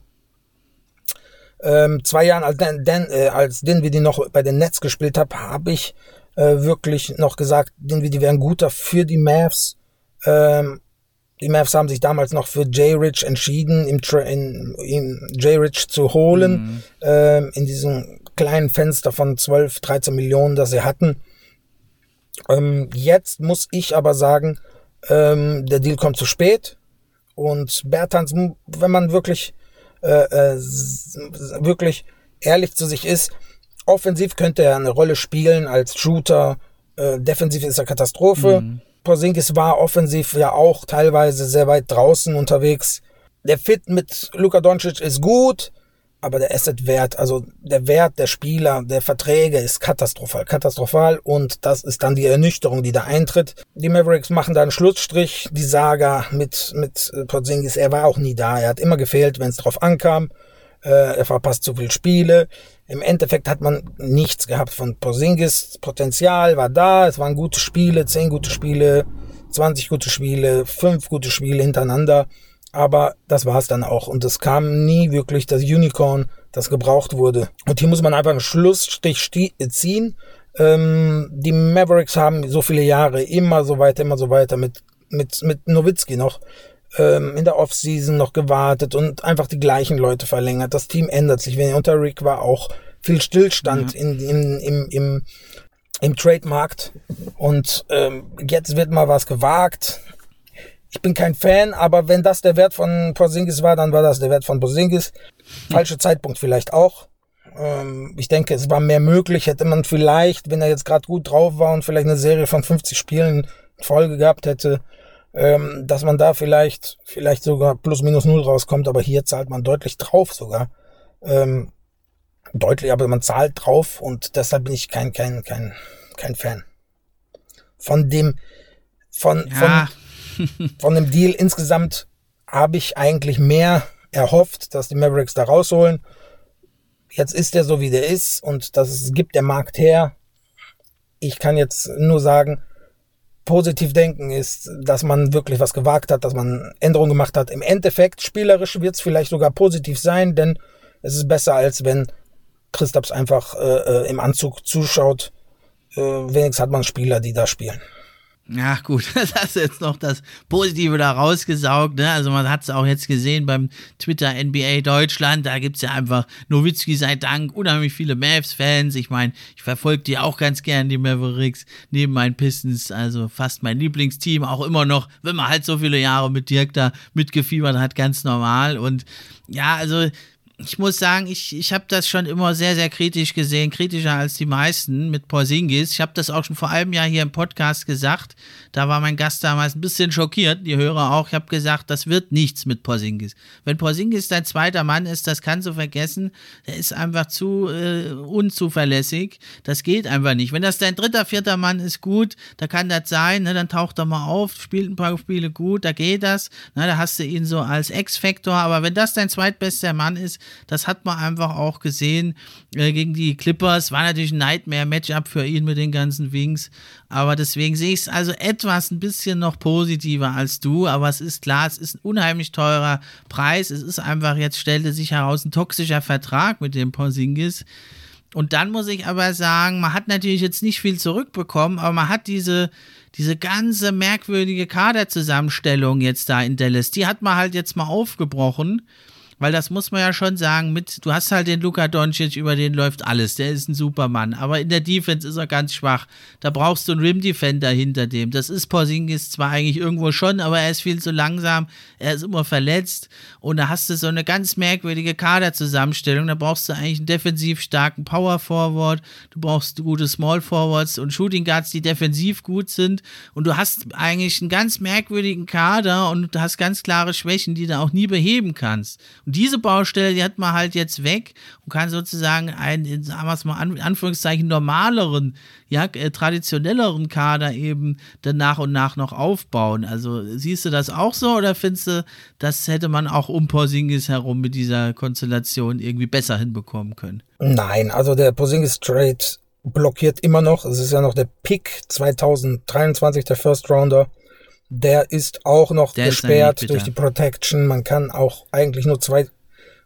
ähm, zwei Jahren, als, Dan, äh, als Dinwiddie noch bei den Nets gespielt hat, habe ich äh, wirklich noch gesagt, Dinwiddie wäre ein guter für die Mavs. Ähm, die Mavs haben sich damals noch für Jay Rich entschieden, im Tra in, in Jay Rich zu holen, mhm. ähm, in diesem kleinen Fenster von 12, 13 Millionen, das sie hatten. Ähm, jetzt muss ich aber sagen, ähm, der Deal kommt zu spät. Und Bertans, wenn man wirklich, äh, äh, wirklich ehrlich zu sich ist, offensiv könnte er eine Rolle spielen als Shooter, äh, defensiv ist er Katastrophe. Mhm. Porzingis war offensiv ja auch teilweise sehr weit draußen unterwegs. Der Fit mit Luka Doncic ist gut, aber der Asset-Wert, also der Wert der Spieler, der Verträge ist katastrophal, katastrophal und das ist dann die Ernüchterung, die da eintritt. Die Mavericks machen da einen Schlussstrich, die Saga mit, mit Porzingis, er war auch nie da, er hat immer gefehlt, wenn es drauf ankam, äh, er verpasst zu viele Spiele, im Endeffekt hat man nichts gehabt von Porzingis. Potenzial war da, es waren gute Spiele, 10 gute Spiele, 20 gute Spiele, 5 gute Spiele hintereinander. Aber das war es dann auch. Und es kam nie wirklich das Unicorn, das gebraucht wurde. Und hier muss man einfach einen Schlussstich ziehen. Ähm, die Mavericks haben so viele Jahre immer so weiter, immer so weiter mit, mit, mit Nowitzki noch ähm, in der Offseason noch gewartet und einfach die gleichen Leute verlängert. Das Team ändert sich. Wenn unter Rick war auch viel Stillstand ja. in, in, im, im, im Trademarkt. Und ähm, jetzt wird mal was gewagt. Ich bin kein Fan, aber wenn das der Wert von Porzingis war, dann war das der Wert von Porzingis. Falscher Zeitpunkt vielleicht auch. Ähm, ich denke, es war mehr möglich. Hätte man vielleicht, wenn er jetzt gerade gut drauf war und vielleicht eine Serie von 50 Spielen Folge gehabt hätte, ähm, dass man da vielleicht, vielleicht sogar plus minus null rauskommt, aber hier zahlt man deutlich drauf sogar. Ähm, deutlich, aber man zahlt drauf und deshalb bin ich kein, kein, kein, kein Fan. Von dem, von, ja. von, von dem Deal insgesamt habe ich eigentlich mehr erhofft, dass die Mavericks da rausholen. Jetzt ist er so, wie der ist und das gibt der Markt her. Ich kann jetzt nur sagen, positiv denken ist, dass man wirklich was gewagt hat, dass man Änderungen gemacht hat. Im Endeffekt, spielerisch wird es vielleicht sogar positiv sein, denn es ist besser, als wenn Christaps einfach äh, äh im Anzug zuschaut. Äh, wenigstens hat man Spieler, die da spielen. Ja, gut, [LAUGHS] das hast du jetzt noch das Positive da rausgesaugt. Ne? Also man hat es auch jetzt gesehen beim Twitter NBA Deutschland. Da gibt es ja einfach Nowitzki sei Dank, unheimlich viele Mavs-Fans. Ich meine, ich verfolge die auch ganz gern, die Mavericks, neben meinen Pistons. Also fast mein Lieblingsteam, auch immer noch, wenn man halt so viele Jahre mit Dirk da mitgefiebert hat, ganz normal. Und ja, also ich muss sagen, ich, ich habe das schon immer sehr, sehr kritisch gesehen, kritischer als die meisten mit Porzingis. Ich habe das auch schon vor einem Jahr hier im Podcast gesagt. Da war mein Gast damals ein bisschen schockiert, die Hörer auch. Ich habe gesagt, das wird nichts mit Porzingis. Wenn Porzingis dein zweiter Mann ist, das kannst du vergessen. Der ist einfach zu äh, unzuverlässig. Das geht einfach nicht. Wenn das dein dritter, vierter Mann ist, gut, da kann das sein. Ne? Dann taucht er mal auf, spielt ein paar Spiele gut, da geht das. Ne? Da hast du ihn so als X-Faktor. Aber wenn das dein zweitbester Mann ist, das hat man einfach auch gesehen äh, gegen die Clippers. War natürlich ein Nightmare-Matchup für ihn mit den ganzen Wings. Aber deswegen sehe ich es also etwas ein bisschen noch positiver als du. Aber es ist klar, es ist ein unheimlich teurer Preis. Es ist einfach, jetzt stellte sich heraus, ein toxischer Vertrag mit dem Porzingis. Und dann muss ich aber sagen, man hat natürlich jetzt nicht viel zurückbekommen, aber man hat diese, diese ganze merkwürdige Kaderzusammenstellung jetzt da in Dallas, die hat man halt jetzt mal aufgebrochen weil das muss man ja schon sagen, mit, du hast halt den Luka Doncic, über den läuft alles, der ist ein Supermann, aber in der Defense ist er ganz schwach. Da brauchst du einen Rim-Defender hinter dem. Das ist Porzingis zwar eigentlich irgendwo schon, aber er ist viel zu langsam, er ist immer verletzt und da hast du so eine ganz merkwürdige Kaderzusammenstellung. Da brauchst du eigentlich einen defensiv starken Power-Forward, du brauchst gute Small-Forwards und Shooting Guards, die defensiv gut sind und du hast eigentlich einen ganz merkwürdigen Kader und du hast ganz klare Schwächen, die du auch nie beheben kannst. Und diese Baustelle, die hat man halt jetzt weg und kann sozusagen einen, sagen wir es mal, in Anführungszeichen normaleren, ja, äh, traditionelleren Kader eben dann nach und nach noch aufbauen. Also siehst du das auch so oder findest du, das hätte man auch um Porzingis herum mit dieser Konstellation irgendwie besser hinbekommen können? Nein, also der Porzingis Trade blockiert immer noch. Es ist ja noch der Pick 2023, der First Rounder. Der ist auch noch der gesperrt durch die Protection. Man kann auch eigentlich nur zwei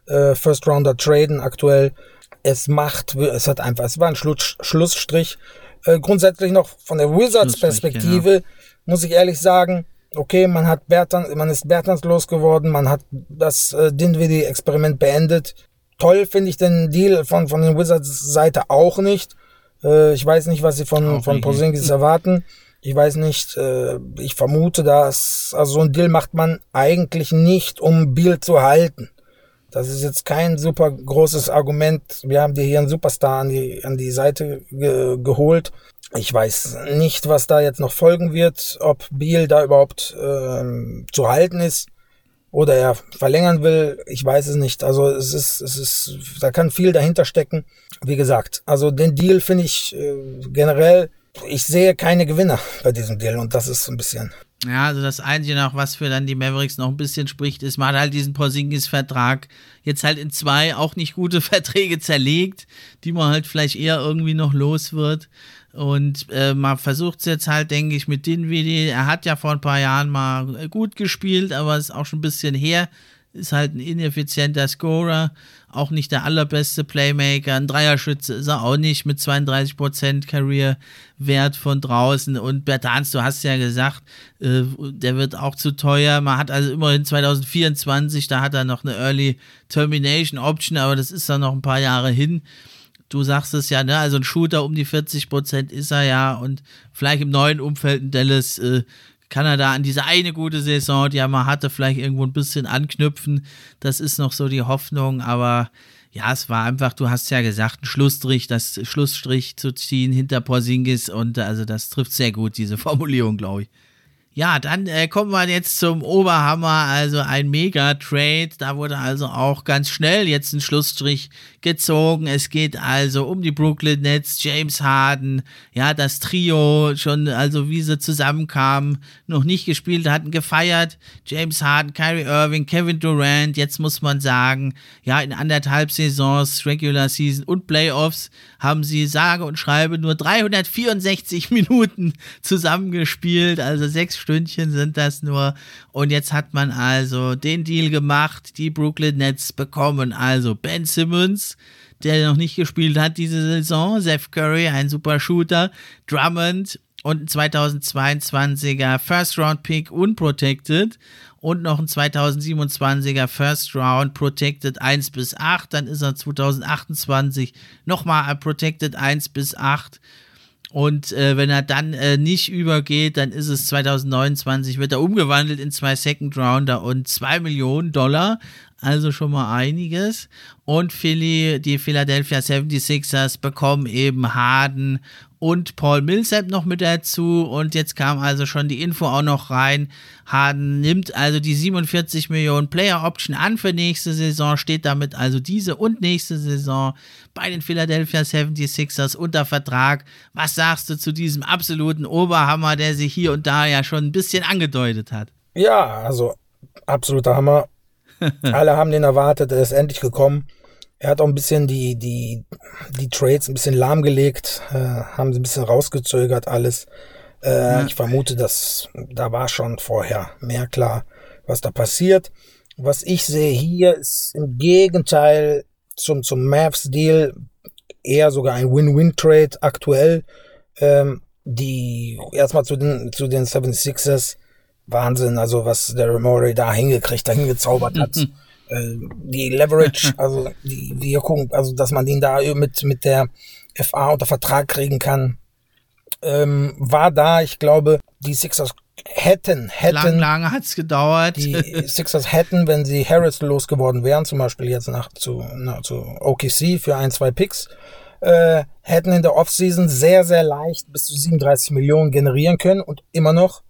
äh, First Rounder traden aktuell. Es macht, es hat einfach, es war ein Schluss, Schlussstrich. Äh, grundsätzlich noch von der Wizards Perspektive genau. muss ich ehrlich sagen, okay, man hat Bertans, man ist Bertans losgeworden, man hat das äh, Dinwiddie Experiment beendet. Toll finde ich den Deal von, von den Wizards Seite auch nicht. Äh, ich weiß nicht, was sie von, von Porzingis erwarten. Ich weiß nicht, äh, ich vermute, dass, also so ein Deal macht man eigentlich nicht, um Bill zu halten. Das ist jetzt kein super großes Argument. Wir haben dir hier einen Superstar an die, an die Seite ge geholt. Ich weiß nicht, was da jetzt noch folgen wird, ob Biel da überhaupt ähm, zu halten ist oder er verlängern will. Ich weiß es nicht. Also es ist, es ist, da kann viel dahinter stecken. Wie gesagt, also den Deal finde ich äh, generell ich sehe keine Gewinner bei diesem Deal und das ist so ein bisschen. Ja, also das Einzige noch, was für dann die Mavericks noch ein bisschen spricht, ist, man hat halt diesen Porzingis-Vertrag jetzt halt in zwei auch nicht gute [LAUGHS] Verträge zerlegt, die man halt vielleicht eher irgendwie noch los wird. Und äh, man versucht es jetzt halt, denke ich, mit Dinwiddie. Er hat ja vor ein paar Jahren mal gut gespielt, aber ist auch schon ein bisschen her ist halt ein ineffizienter Scorer, auch nicht der allerbeste Playmaker. Ein Dreierschütze ist er auch nicht mit 32% Career-Wert von draußen. Und Bertans, du hast ja gesagt, äh, der wird auch zu teuer. Man hat also immerhin 2024, da hat er noch eine Early Termination Option, aber das ist dann noch ein paar Jahre hin. Du sagst es ja, ne? Also ein Shooter um die 40% ist er ja und vielleicht im neuen Umfeld in Dallas äh, kann er da an diese eine gute Saison, die er mal hatte, vielleicht irgendwo ein bisschen anknüpfen. Das ist noch so die Hoffnung, aber ja, es war einfach, du hast ja gesagt, ein Schlussstrich, das Schlussstrich zu ziehen hinter Porzingis und also das trifft sehr gut, diese [LAUGHS] Formulierung, glaube ich. Ja, dann äh, kommen wir jetzt zum Oberhammer, also ein Mega-Trade. Da wurde also auch ganz schnell jetzt ein Schlussstrich gezogen. Es geht also um die Brooklyn Nets, James Harden, ja, das Trio schon, also wie sie zusammenkamen, noch nicht gespielt hatten, gefeiert. James Harden, Kyrie Irving, Kevin Durant. Jetzt muss man sagen, ja, in anderthalb Saisons, Regular Season und Playoffs haben sie sage und schreibe nur 364 [LAUGHS] Minuten zusammengespielt, also sechs Stündchen sind das nur. Und jetzt hat man also den Deal gemacht, die Brooklyn Nets bekommen also Ben Simmons, der noch nicht gespielt hat diese Saison, Seth Curry, ein super Shooter, Drummond und ein 2022er First Round Pick unprotected und noch ein 2027er First Round Protected 1 bis 8. Dann ist er 2028 nochmal Protected 1 bis 8. Und äh, wenn er dann äh, nicht übergeht, dann ist es 2029, wird er umgewandelt in zwei Second Rounder und 2 Millionen Dollar. Also schon mal einiges. Und Philly, die Philadelphia 76ers bekommen eben Harden und Paul Millsap noch mit dazu. Und jetzt kam also schon die Info auch noch rein. Harden nimmt also die 47 Millionen Player Option an für nächste Saison, steht damit also diese und nächste Saison bei den Philadelphia 76ers unter Vertrag. Was sagst du zu diesem absoluten Oberhammer, der sich hier und da ja schon ein bisschen angedeutet hat? Ja, also absoluter Hammer. [LAUGHS] Alle haben den erwartet, er ist endlich gekommen. Er hat auch ein bisschen die, die, die Trades ein bisschen lahmgelegt, äh, haben sie ein bisschen rausgezögert alles. Äh, ja. Ich vermute, dass da war schon vorher mehr klar, was da passiert. Was ich sehe hier ist im Gegenteil zum, zum Mavs-Deal eher sogar ein Win-Win-Trade aktuell. Ähm, die erstmal zu den, zu den 76ers. Wahnsinn, also was der Murray da hingekriegt, da hingezaubert hat. [LAUGHS] äh, die Leverage, [LAUGHS] also die Wirkung, also dass man den da mit, mit der FA unter Vertrag kriegen kann, ähm, war da. Ich glaube, die Sixers hätten, hätten. Lang, lange hat's gedauert. Die [LAUGHS] Sixers hätten, wenn sie Harris losgeworden wären, zum Beispiel jetzt nach zu, na, zu OKC für ein, zwei Picks, äh, hätten in der Offseason sehr, sehr leicht bis zu 37 Millionen generieren können und immer noch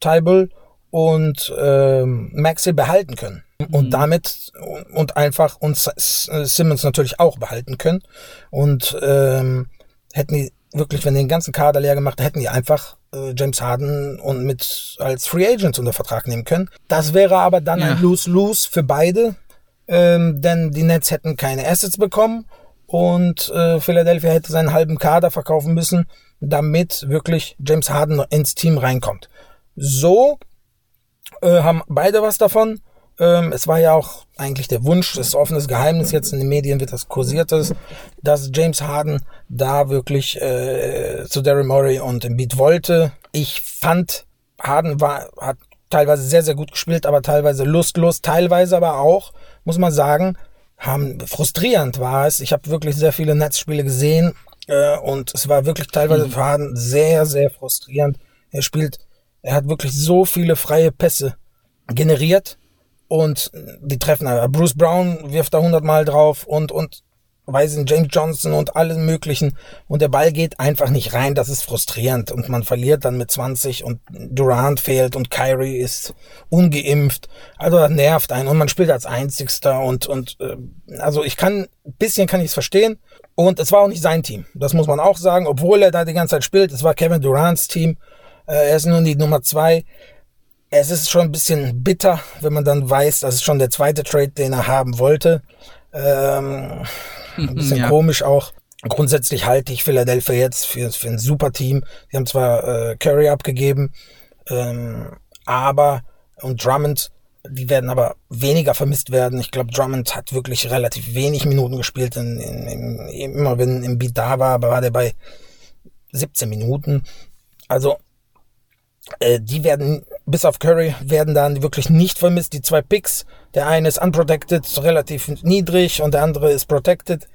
Tybal und ähm, Maxi behalten können. Und mhm. damit und einfach uns Simmons natürlich auch behalten können. Und ähm, hätten die wirklich, wenn die den ganzen Kader leer gemacht hätten die einfach äh, James Harden und mit als Free Agents unter Vertrag nehmen können. Das wäre aber dann ja. ein Lose-Lose für beide, ähm, denn die Nets hätten keine Assets bekommen und äh, Philadelphia hätte seinen halben Kader verkaufen müssen, damit wirklich James Harden ins Team reinkommt. So äh, haben beide was davon. Ähm, es war ja auch eigentlich der Wunsch, das ist offenes Geheimnis, jetzt in den Medien wird das kursiert, dass James Harden da wirklich äh, zu Daryl Murray und Embiid wollte. Ich fand, Harden war, hat teilweise sehr, sehr gut gespielt, aber teilweise lustlos, teilweise aber auch, muss man sagen, haben frustrierend war es. Ich habe wirklich sehr viele Netzspiele gesehen äh, und es war wirklich teilweise mhm. für Harden sehr, sehr frustrierend. Er spielt, er hat wirklich so viele freie Pässe generiert und die treffen aber. Bruce Brown wirft da hundertmal drauf und, und weiß in James Johnson und allen möglichen. Und der Ball geht einfach nicht rein, das ist frustrierend. Und man verliert dann mit 20 und Durant fehlt und Kyrie ist ungeimpft, also das nervt einen. Und man spielt als Einzigster und, und äh, also ich kann, bisschen kann ich es verstehen. Und es war auch nicht sein Team, das muss man auch sagen, obwohl er da die ganze Zeit spielt, es war Kevin Durants Team, äh, er ist nun die Nummer zwei, es ist schon ein bisschen bitter, wenn man dann weiß, das ist schon der zweite Trade, den er haben wollte. Ähm, [LAUGHS] ein bisschen ja. komisch auch. Grundsätzlich halte ich Philadelphia jetzt für, für ein super Team. Die haben zwar äh, Curry abgegeben, ähm, aber und Drummond, die werden aber weniger vermisst werden. Ich glaube, Drummond hat wirklich relativ wenig Minuten gespielt. In, in, in, immer wenn im Beat da war, war der bei 17 Minuten. Also äh, die werden, bis auf Curry, werden dann wirklich nicht vermisst. Die zwei Picks, der eine ist unprotected, relativ niedrig und der andere ist protected,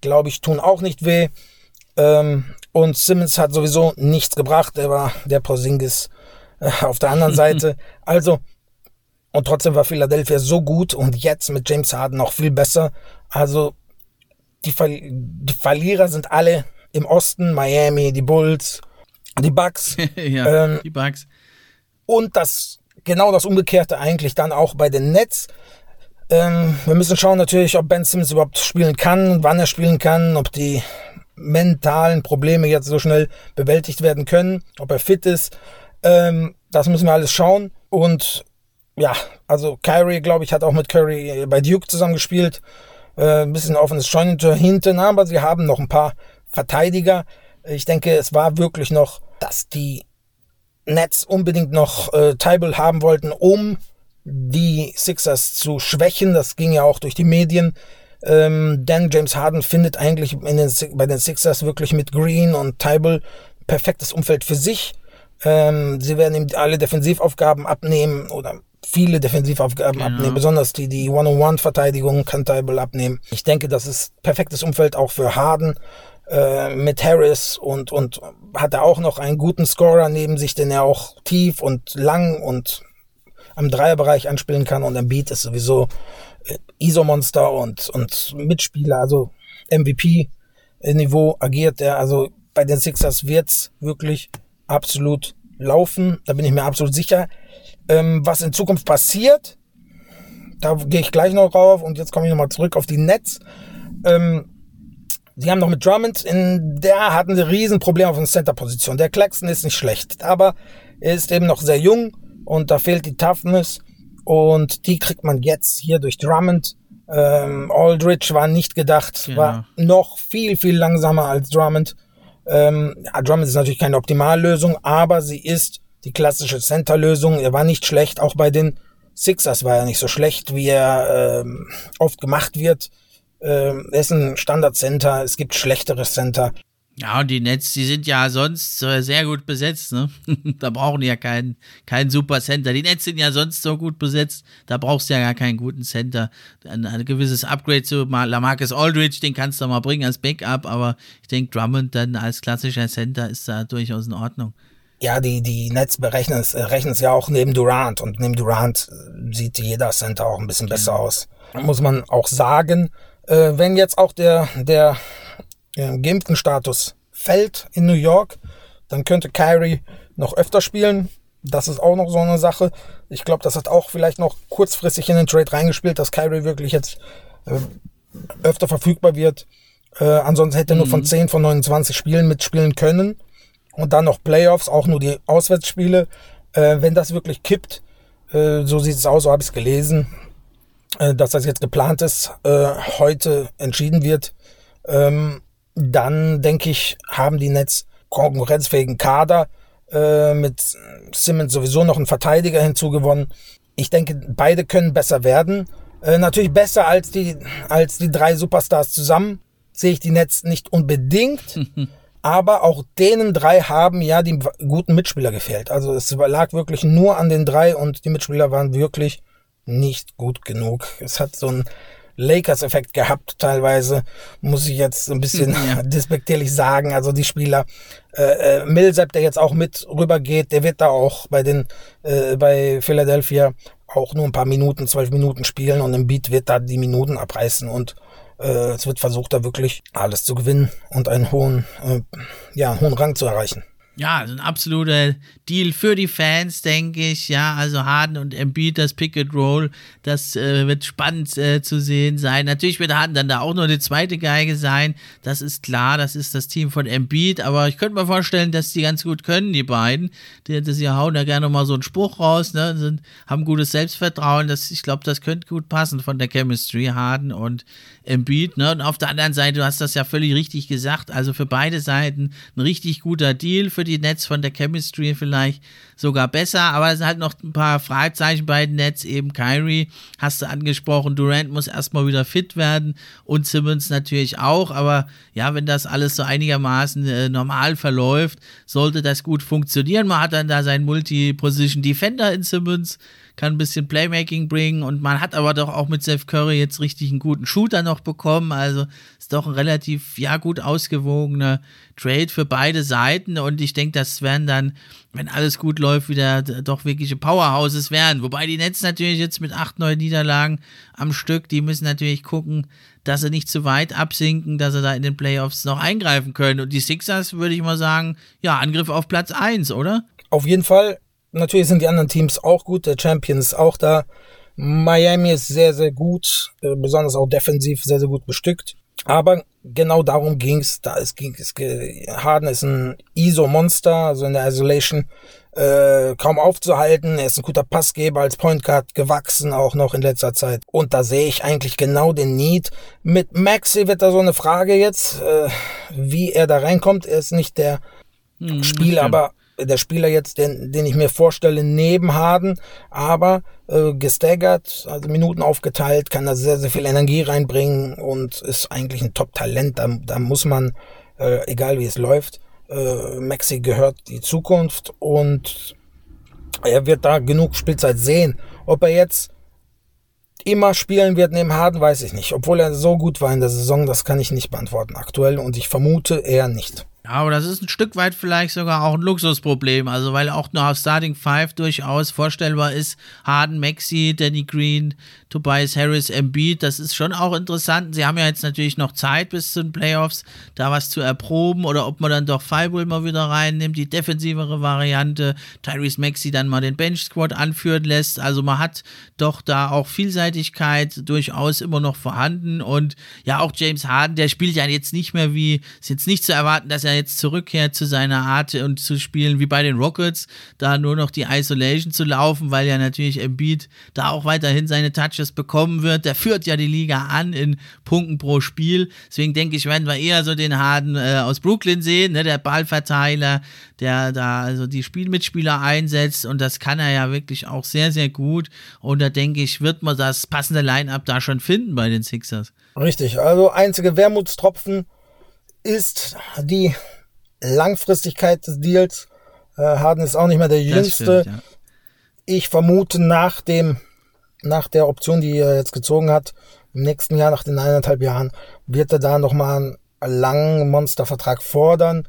glaube ich, tun auch nicht weh. Ähm, und Simmons hat sowieso nichts gebracht. Er war der Porzingis äh, auf der anderen [LAUGHS] Seite. Also, und trotzdem war Philadelphia so gut und jetzt mit James Harden noch viel besser. Also, die, Ver die Verlierer sind alle im Osten, Miami, die Bulls, die Bugs. [LAUGHS] ja, ähm, die Bugs. Und das, genau das Umgekehrte eigentlich dann auch bei den Nets. Ähm, wir müssen schauen natürlich, ob Ben Simmons überhaupt spielen kann, wann er spielen kann, ob die mentalen Probleme jetzt so schnell bewältigt werden können, ob er fit ist. Ähm, das müssen wir alles schauen. Und ja, also Kyrie, glaube ich, hat auch mit Curry bei Duke zusammengespielt. Äh, ein bisschen offenes Scheunentor hinten, aber sie haben noch ein paar Verteidiger. Ich denke, es war wirklich noch, dass die Nets unbedingt noch äh, Tybal haben wollten, um die Sixers zu schwächen. Das ging ja auch durch die Medien. Ähm, denn James Harden findet eigentlich den, bei den Sixers wirklich mit Green und Tybal perfektes Umfeld für sich. Ähm, sie werden ihm alle Defensivaufgaben abnehmen oder viele Defensivaufgaben genau. abnehmen, besonders die, die One-on-One-Verteidigung kann Tybal abnehmen. Ich denke, das ist perfektes Umfeld auch für Harden. Äh, mit Harris und, und hat er auch noch einen guten Scorer neben sich, den er auch tief und lang und am Dreierbereich anspielen kann und Embiid ist sowieso äh, ISO-Monster und, und Mitspieler, also MVP-Niveau agiert er. Also bei den Sixers wird's wirklich absolut laufen, da bin ich mir absolut sicher. Ähm, was in Zukunft passiert, da gehe ich gleich noch drauf und jetzt komme ich nochmal zurück auf die Nets. Ähm, Sie haben noch mit Drummond, in der hatten sie Riesenprobleme auf der Center-Position. Der Claxton ist nicht schlecht, aber er ist eben noch sehr jung und da fehlt die Toughness und die kriegt man jetzt hier durch Drummond. Ähm, Aldridge war nicht gedacht, genau. war noch viel, viel langsamer als Drummond. Ähm, Drummond ist natürlich keine Optimallösung, aber sie ist die klassische Center-Lösung. Er war nicht schlecht, auch bei den Sixers war er nicht so schlecht, wie er ähm, oft gemacht wird. Ähm, er ist ein Standard-Center, es gibt schlechtere Center. Ja, und die Nets, die sind ja sonst sehr gut besetzt, ne? [LAUGHS] da brauchen die ja keinen, keinen Super Center. Die Nets sind ja sonst so gut besetzt, da brauchst du ja gar keinen guten Center. Ein, ein gewisses Upgrade zu Lamarcus Aldridge, den kannst du mal bringen als Backup, aber ich denke, Drummond dann als klassischer Center ist da durchaus in Ordnung. Ja, die, die Nets berechnen es, äh, rechnen es ja auch neben Durant und neben Durant äh, sieht jeder Center auch ein bisschen besser ja. aus. Muss man auch sagen, äh, wenn jetzt auch der, der äh, geimpften Status fällt in New York, dann könnte Kyrie noch öfter spielen. Das ist auch noch so eine Sache. Ich glaube, das hat auch vielleicht noch kurzfristig in den Trade reingespielt, dass Kyrie wirklich jetzt äh, öfter verfügbar wird. Äh, ansonsten hätte er mhm. nur von 10 mhm. von 29 Spielen mitspielen können. Und dann noch Playoffs, auch nur die Auswärtsspiele. Äh, wenn das wirklich kippt, äh, so sieht es aus, so habe ich es gelesen, dass das jetzt geplant ist, äh, heute entschieden wird, ähm, dann denke ich, haben die Nets konkurrenzfähigen Kader äh, mit Simmons sowieso noch einen Verteidiger hinzugewonnen. Ich denke, beide können besser werden. Äh, natürlich besser als die, als die drei Superstars zusammen. Sehe ich die Nets nicht unbedingt. [LAUGHS] aber auch denen drei haben ja die guten Mitspieler gefehlt. Also es lag wirklich nur an den drei und die Mitspieler waren wirklich nicht gut genug. Es hat so ein Lakers-Effekt gehabt, teilweise, muss ich jetzt ein bisschen ja. [LAUGHS] despektierlich sagen. Also die Spieler, äh, äh, Millsap, der jetzt auch mit rübergeht, der wird da auch bei den, äh, bei Philadelphia auch nur ein paar Minuten, zwölf Minuten spielen und im Beat wird da die Minuten abreißen und äh, es wird versucht, da wirklich alles zu gewinnen und einen hohen, äh, ja, einen hohen Rang zu erreichen. Ja, also ein absoluter Deal für die Fans, denke ich. Ja, also Harden und Embiid, das Pick and Roll, das äh, wird spannend äh, zu sehen sein. Natürlich wird Harden dann da auch nur die zweite Geige sein. Das ist klar, das ist das Team von Embiid. Aber ich könnte mir vorstellen, dass die ganz gut können, die beiden. Die, die hauen da gerne mal so einen Spruch raus, ne? Sind, haben gutes Selbstvertrauen. Das, ich glaube, das könnte gut passen von der Chemistry, Harden und Embiid. Ne? Und auf der anderen Seite, du hast das ja völlig richtig gesagt. Also für beide Seiten ein richtig guter Deal für die Nets von der Chemistry vielleicht sogar besser, aber es sind halt noch ein paar Fragezeichen bei den Nets, eben Kyrie, hast du angesprochen, Durant muss erstmal wieder fit werden und Simmons natürlich auch, aber ja, wenn das alles so einigermaßen äh, normal verläuft, sollte das gut funktionieren. Man hat dann da seinen Multi-Position Defender in Simmons, kann ein bisschen Playmaking bringen und man hat aber doch auch mit Seth Curry jetzt richtig einen guten Shooter noch bekommen. Also ist doch ein relativ, ja, gut ausgewogener Trade für beide Seiten und ich denke, das werden dann, wenn alles gut läuft, wieder doch wirkliche Powerhouses werden. Wobei die Nets natürlich jetzt mit acht, neun Niederlagen am Stück, die müssen natürlich gucken, dass sie nicht zu weit absinken, dass sie da in den Playoffs noch eingreifen können. Und die Sixers, würde ich mal sagen, ja, Angriff auf Platz 1, oder? Auf jeden Fall. Natürlich sind die anderen Teams auch gut, der Champion ist auch da. Miami ist sehr, sehr gut, äh, besonders auch defensiv sehr, sehr gut bestückt. Aber genau darum ging's. Da es ging, es, Harden ist ein ISO-Monster, also in der Isolation äh, kaum aufzuhalten. Er ist ein guter Passgeber als Point Guard gewachsen, auch noch in letzter Zeit. Und da sehe ich eigentlich genau den Need. Mit Maxi wird da so eine Frage jetzt, äh, wie er da reinkommt. Er ist nicht der hm, Spieler, aber der Spieler jetzt, den, den ich mir vorstelle, neben Harden, aber äh, gestaggert, also Minuten aufgeteilt, kann da sehr, sehr viel Energie reinbringen und ist eigentlich ein Top-Talent. Da, da muss man, äh, egal wie es läuft, äh, Maxi gehört die Zukunft und er wird da genug Spielzeit sehen. Ob er jetzt immer spielen wird neben Harden, weiß ich nicht. Obwohl er so gut war in der Saison, das kann ich nicht beantworten aktuell und ich vermute eher nicht. Aber das ist ein Stück weit vielleicht sogar auch ein Luxusproblem. Also, weil auch nur auf Starting Five durchaus vorstellbar ist, Harden, Maxi, Danny Green, Tobias Harris, Embiid, das ist schon auch interessant. Sie haben ja jetzt natürlich noch Zeit bis zu den Playoffs, da was zu erproben oder ob man dann doch Fireball mal wieder reinnimmt, die defensivere Variante, Tyrese Maxi dann mal den Bench Squad anführen lässt. Also, man hat doch da auch Vielseitigkeit durchaus immer noch vorhanden und ja, auch James Harden, der spielt ja jetzt nicht mehr wie, ist jetzt nicht zu erwarten, dass er jetzt zurückkehrt zu seiner Art und zu spielen wie bei den Rockets, da nur noch die Isolation zu laufen, weil ja natürlich Embiid da auch weiterhin seine Touches bekommen wird. Der führt ja die Liga an in Punkten pro Spiel. Deswegen denke ich, werden wir eher so den Harden äh, aus Brooklyn sehen, ne, der Ballverteiler, der da also die Spielmitspieler einsetzt und das kann er ja wirklich auch sehr, sehr gut. Und da denke ich, wird man das passende Line-Up da schon finden bei den Sixers. Richtig, also einzige Wermutstropfen ist die Langfristigkeit des Deals. Äh, Harden ist auch nicht mehr der Jüngste. Stimmt, ja. Ich vermute nach dem, nach der Option, die er jetzt gezogen hat, im nächsten Jahr, nach den eineinhalb Jahren, wird er da nochmal einen langen Monstervertrag fordern.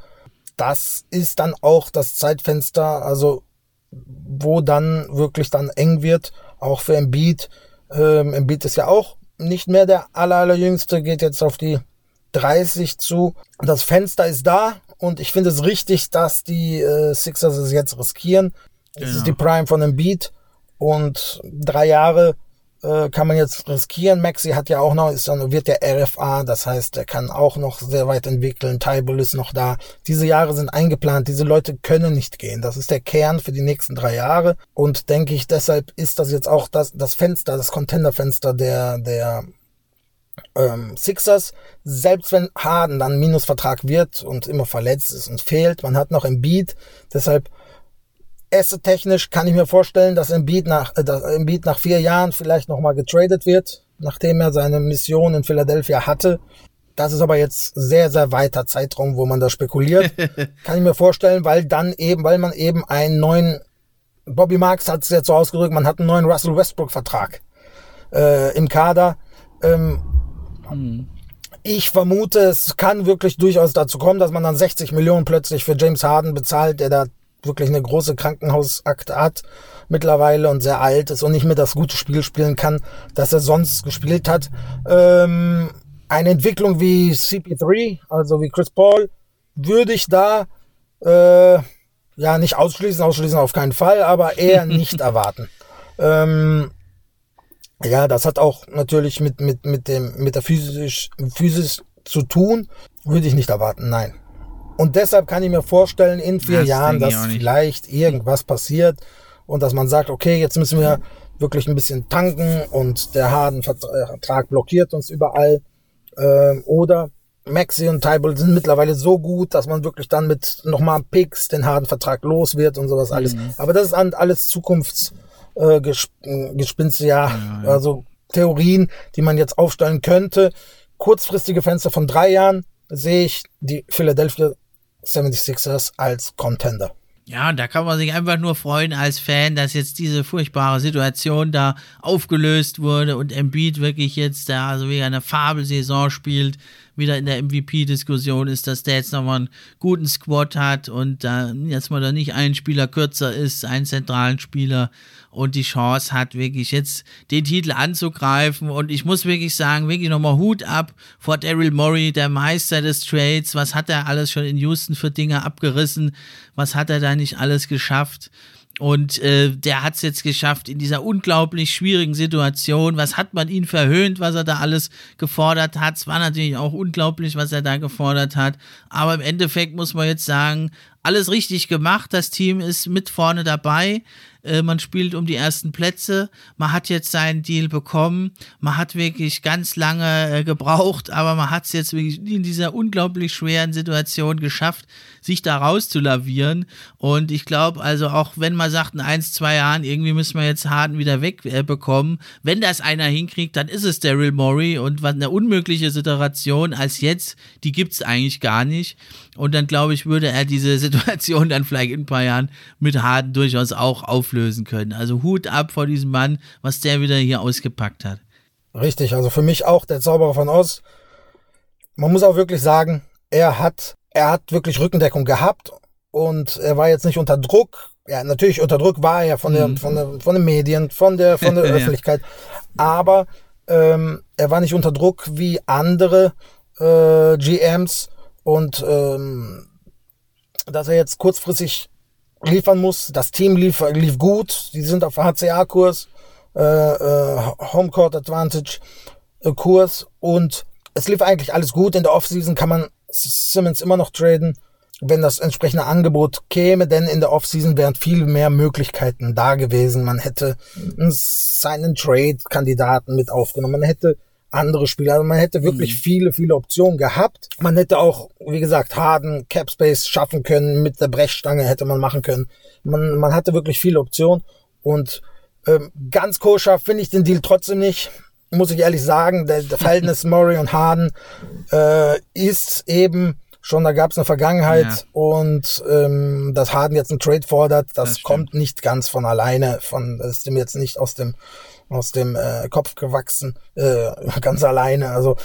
Das ist dann auch das Zeitfenster, also wo dann wirklich dann eng wird, auch für Embiid. Ähm, Embiid ist ja auch nicht mehr der aller, allerjüngste, geht jetzt auf die 30 zu. Das Fenster ist da und ich finde es richtig, dass die äh, Sixers es jetzt riskieren. Es ist die Prime von Embiid und drei Jahre äh, kann man jetzt riskieren. Maxi hat ja auch noch, ist dann, wird der RFA, das heißt, er kann auch noch sehr weit entwickeln. Tybal ist noch da. Diese Jahre sind eingeplant. Diese Leute können nicht gehen. Das ist der Kern für die nächsten drei Jahre. Und denke ich, deshalb ist das jetzt auch das, das Fenster, das Contender-Fenster der, der ähm, Sixers, selbst wenn Harden dann Minusvertrag wird und immer verletzt ist und fehlt, man hat noch Beat, deshalb Asset-technisch kann ich mir vorstellen, dass Embiid nach, äh, dass Embiid nach vier Jahren vielleicht nochmal getradet wird, nachdem er seine Mission in Philadelphia hatte. Das ist aber jetzt sehr, sehr weiter Zeitraum, wo man da spekuliert. [LAUGHS] kann ich mir vorstellen, weil dann eben, weil man eben einen neuen, Bobby Marks hat es jetzt so ausgedrückt, man hat einen neuen Russell Westbrook-Vertrag äh, im Kader. Ähm, hm. Ich vermute, es kann wirklich durchaus dazu kommen, dass man dann 60 Millionen plötzlich für James Harden bezahlt, der da wirklich eine große Krankenhausakte hat mittlerweile und sehr alt ist und nicht mehr das gute Spiel spielen kann, das er sonst gespielt hat. Ähm, eine Entwicklung wie CP3, also wie Chris Paul, würde ich da äh, ja nicht ausschließen, ausschließen auf keinen Fall, aber eher [LAUGHS] nicht erwarten. Ähm, ja, das hat auch natürlich mit, mit, mit dem, mit der physisch, physisch zu tun. Würde ich nicht erwarten, nein. Und deshalb kann ich mir vorstellen, in vier das Jahren, dass vielleicht irgendwas passiert und dass man sagt, okay, jetzt müssen wir wirklich ein bisschen tanken und der Harden-Vertrag blockiert uns überall. Ähm, oder Maxi und Tybalt sind mittlerweile so gut, dass man wirklich dann mit nochmal Picks den Harden-Vertrag los wird und sowas alles. Mhm. Aber das ist alles Zukunftsgespinste, äh, ja, ja, ja, also Theorien, die man jetzt aufstellen könnte. Kurzfristige Fenster von drei Jahren sehe ich die Philadelphia 76ers als Contender. Ja, da kann man sich einfach nur freuen als Fan, dass jetzt diese furchtbare Situation da aufgelöst wurde und Embiid wirklich jetzt da also wie eine Fabelsaison spielt wieder in der MVP-Diskussion ist, dass der jetzt nochmal einen guten Squad hat und da jetzt mal da nicht ein Spieler kürzer ist, einen zentralen Spieler und die Chance hat, wirklich jetzt den Titel anzugreifen. Und ich muss wirklich sagen, wirklich nochmal Hut ab vor Daryl Morey, der Meister des Trades. Was hat er alles schon in Houston für Dinge abgerissen? Was hat er da nicht alles geschafft? Und äh, der hat es jetzt geschafft in dieser unglaublich schwierigen Situation. Was hat man ihn verhöhnt, was er da alles gefordert hat? Es war natürlich auch unglaublich, was er da gefordert hat. Aber im Endeffekt muss man jetzt sagen, alles richtig gemacht. Das Team ist mit vorne dabei. Äh, man spielt um die ersten Plätze. Man hat jetzt seinen Deal bekommen. Man hat wirklich ganz lange äh, gebraucht, aber man hat es jetzt wirklich in dieser unglaublich schweren Situation geschafft, sich da rauszulavieren. Und ich glaube, also auch wenn man sagt, in ein, zwei Jahren, irgendwie müssen wir jetzt Harden wieder wegbekommen, äh, wenn das einer hinkriegt, dann ist es Daryl Morey. Und was eine unmögliche Situation als jetzt, die gibt es eigentlich gar nicht. Und dann glaube ich, würde er diese [LAUGHS] Situation dann vielleicht in ein paar Jahren mit Harden durchaus auch auflösen können. Also Hut ab vor diesem Mann, was der wieder hier ausgepackt hat. Richtig, also für mich auch der Zauberer von Oz. Man muss auch wirklich sagen, er hat, er hat wirklich Rückendeckung gehabt und er war jetzt nicht unter Druck. Ja, natürlich unter Druck war er von, der, mhm. von, der, von den Medien, von der, von der [LAUGHS] Öffentlichkeit. Aber ähm, er war nicht unter Druck wie andere äh, GMs und ähm, dass er jetzt kurzfristig liefern muss. Das Team lief, lief gut. Die sind auf HCA-Kurs, äh, äh, Homecourt Advantage äh, Kurs und es lief eigentlich alles gut. In der Offseason kann man Simmons immer noch traden, wenn das entsprechende Angebot käme, denn in der Offseason wären viel mehr Möglichkeiten da gewesen. Man hätte seinen Trade-Kandidaten mit aufgenommen. Man hätte andere Spieler. Also man hätte wirklich mhm. viele, viele Optionen gehabt. Man hätte auch, wie gesagt, Harden, Capspace schaffen können. Mit der Brechstange hätte man machen können. Man, man hatte wirklich viele Optionen. Und ähm, ganz koscher finde ich den Deal trotzdem nicht. Muss ich ehrlich sagen, der, der Verhältnis [LAUGHS] Murray und Harden äh, ist eben schon, da gab es eine Vergangenheit ja. und ähm, dass Harden jetzt einen Trade fordert, das, das kommt nicht ganz von alleine, von das ist dem jetzt nicht aus dem aus dem äh, Kopf gewachsen, äh, [LAUGHS] ganz alleine. Also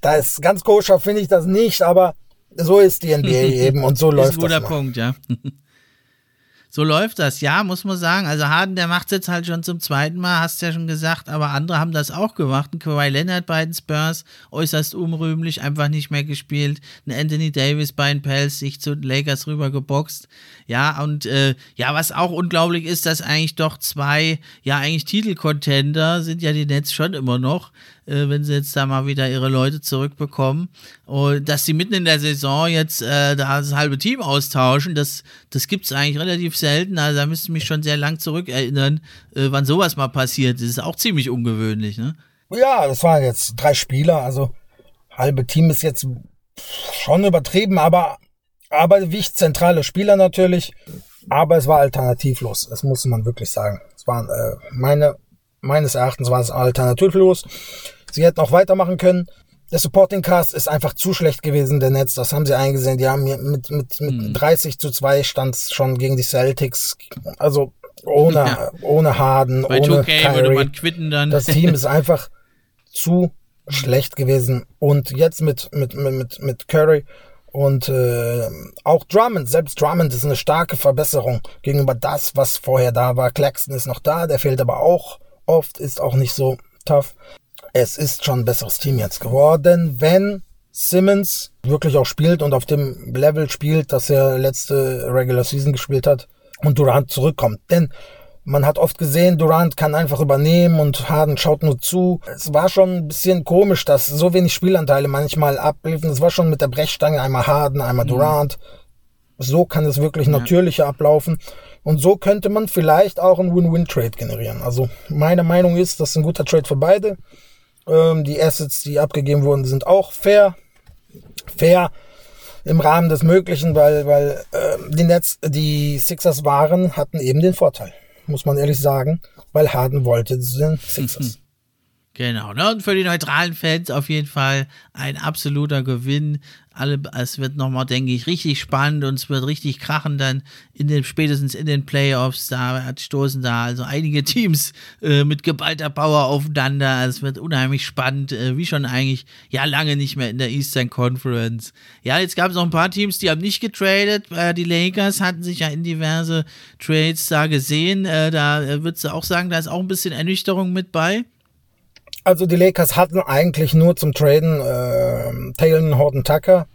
da ist ganz koscher, finde ich das nicht, aber so ist die NBA [LAUGHS] eben und so läuft das. Ist ein guter Punkt, ja. [LAUGHS] So läuft das, ja, muss man sagen. Also Harden, der macht es jetzt halt schon zum zweiten Mal, hast ja schon gesagt, aber andere haben das auch gemacht. Ein Kawhi Leonard bei den Spurs, äußerst unrühmlich, einfach nicht mehr gespielt. Ein Anthony Davis bei den Pels, sich zu Lakers rübergeboxt. Ja, und äh, ja, was auch unglaublich ist, dass eigentlich doch zwei, ja, eigentlich Titelcontender sind ja die Nets schon immer noch, äh, wenn sie jetzt da mal wieder ihre Leute zurückbekommen. Und dass sie mitten in der Saison jetzt äh, da das halbe Team austauschen, das, das gibt es eigentlich relativ selten. Also da müsste ich mich schon sehr lang zurückerinnern, äh, wann sowas mal passiert. Das ist auch ziemlich ungewöhnlich, ne? Ja, das waren jetzt drei Spieler, also halbe Team ist jetzt schon übertrieben, aber, aber wichtig zentrale Spieler natürlich. Aber es war alternativlos, das muss man wirklich sagen. Es waren äh, meine, meines Erachtens war es alternativlos. Sie hätten auch weitermachen können. Der Supporting Cast ist einfach zu schlecht gewesen, der Netz. Das haben sie eingesehen. Die haben mit, mit, mit mhm. 30 zu 2 stand schon gegen die Celtics. Also ohne, [LAUGHS] ja. ohne Harden, Bei ohne 2K Kyrie. Man quitten dann. Das Team ist [LAUGHS] einfach zu schlecht gewesen. Und jetzt mit, mit, mit, mit Curry und äh, auch Drummond, selbst Drummond ist eine starke Verbesserung gegenüber das, was vorher da war. Claxton ist noch da, der fehlt aber auch oft, ist auch nicht so tough es ist schon ein besseres Team jetzt geworden, wenn Simmons wirklich auch spielt und auf dem Level spielt, dass er letzte Regular Season gespielt hat und Durant zurückkommt. Denn man hat oft gesehen, Durant kann einfach übernehmen und Harden schaut nur zu. Es war schon ein bisschen komisch, dass so wenig Spielanteile manchmal abliefen. Es war schon mit der Brechstange einmal Harden, einmal mhm. Durant. So kann es wirklich ja. natürlicher ablaufen. Und so könnte man vielleicht auch einen Win-Win-Trade generieren. Also meine Meinung ist, das ist ein guter Trade für beide. Ähm, die Assets, die abgegeben wurden, sind auch fair. Fair im Rahmen des Möglichen, weil, weil äh, die Nets, die Sixers waren, hatten eben den Vorteil, muss man ehrlich sagen, weil Harden wollte den Sixers. [LAUGHS] Genau, ne? Und für die neutralen Fans auf jeden Fall ein absoluter Gewinn. Alle, es wird nochmal, denke ich, richtig spannend und es wird richtig krachen dann in den, spätestens in den Playoffs. Da stoßen da also einige Teams äh, mit geballter Power aufeinander. Es wird unheimlich spannend, äh, wie schon eigentlich ja lange nicht mehr in der Eastern Conference. Ja, jetzt gab es noch ein paar Teams, die haben nicht getradet. Äh, die Lakers hatten sich ja in diverse Trades da gesehen. Äh, da äh, würdest du auch sagen, da ist auch ein bisschen Ernüchterung mit bei. Also die Lakers hatten eigentlich nur zum Traden äh, Taylor Horton Tucker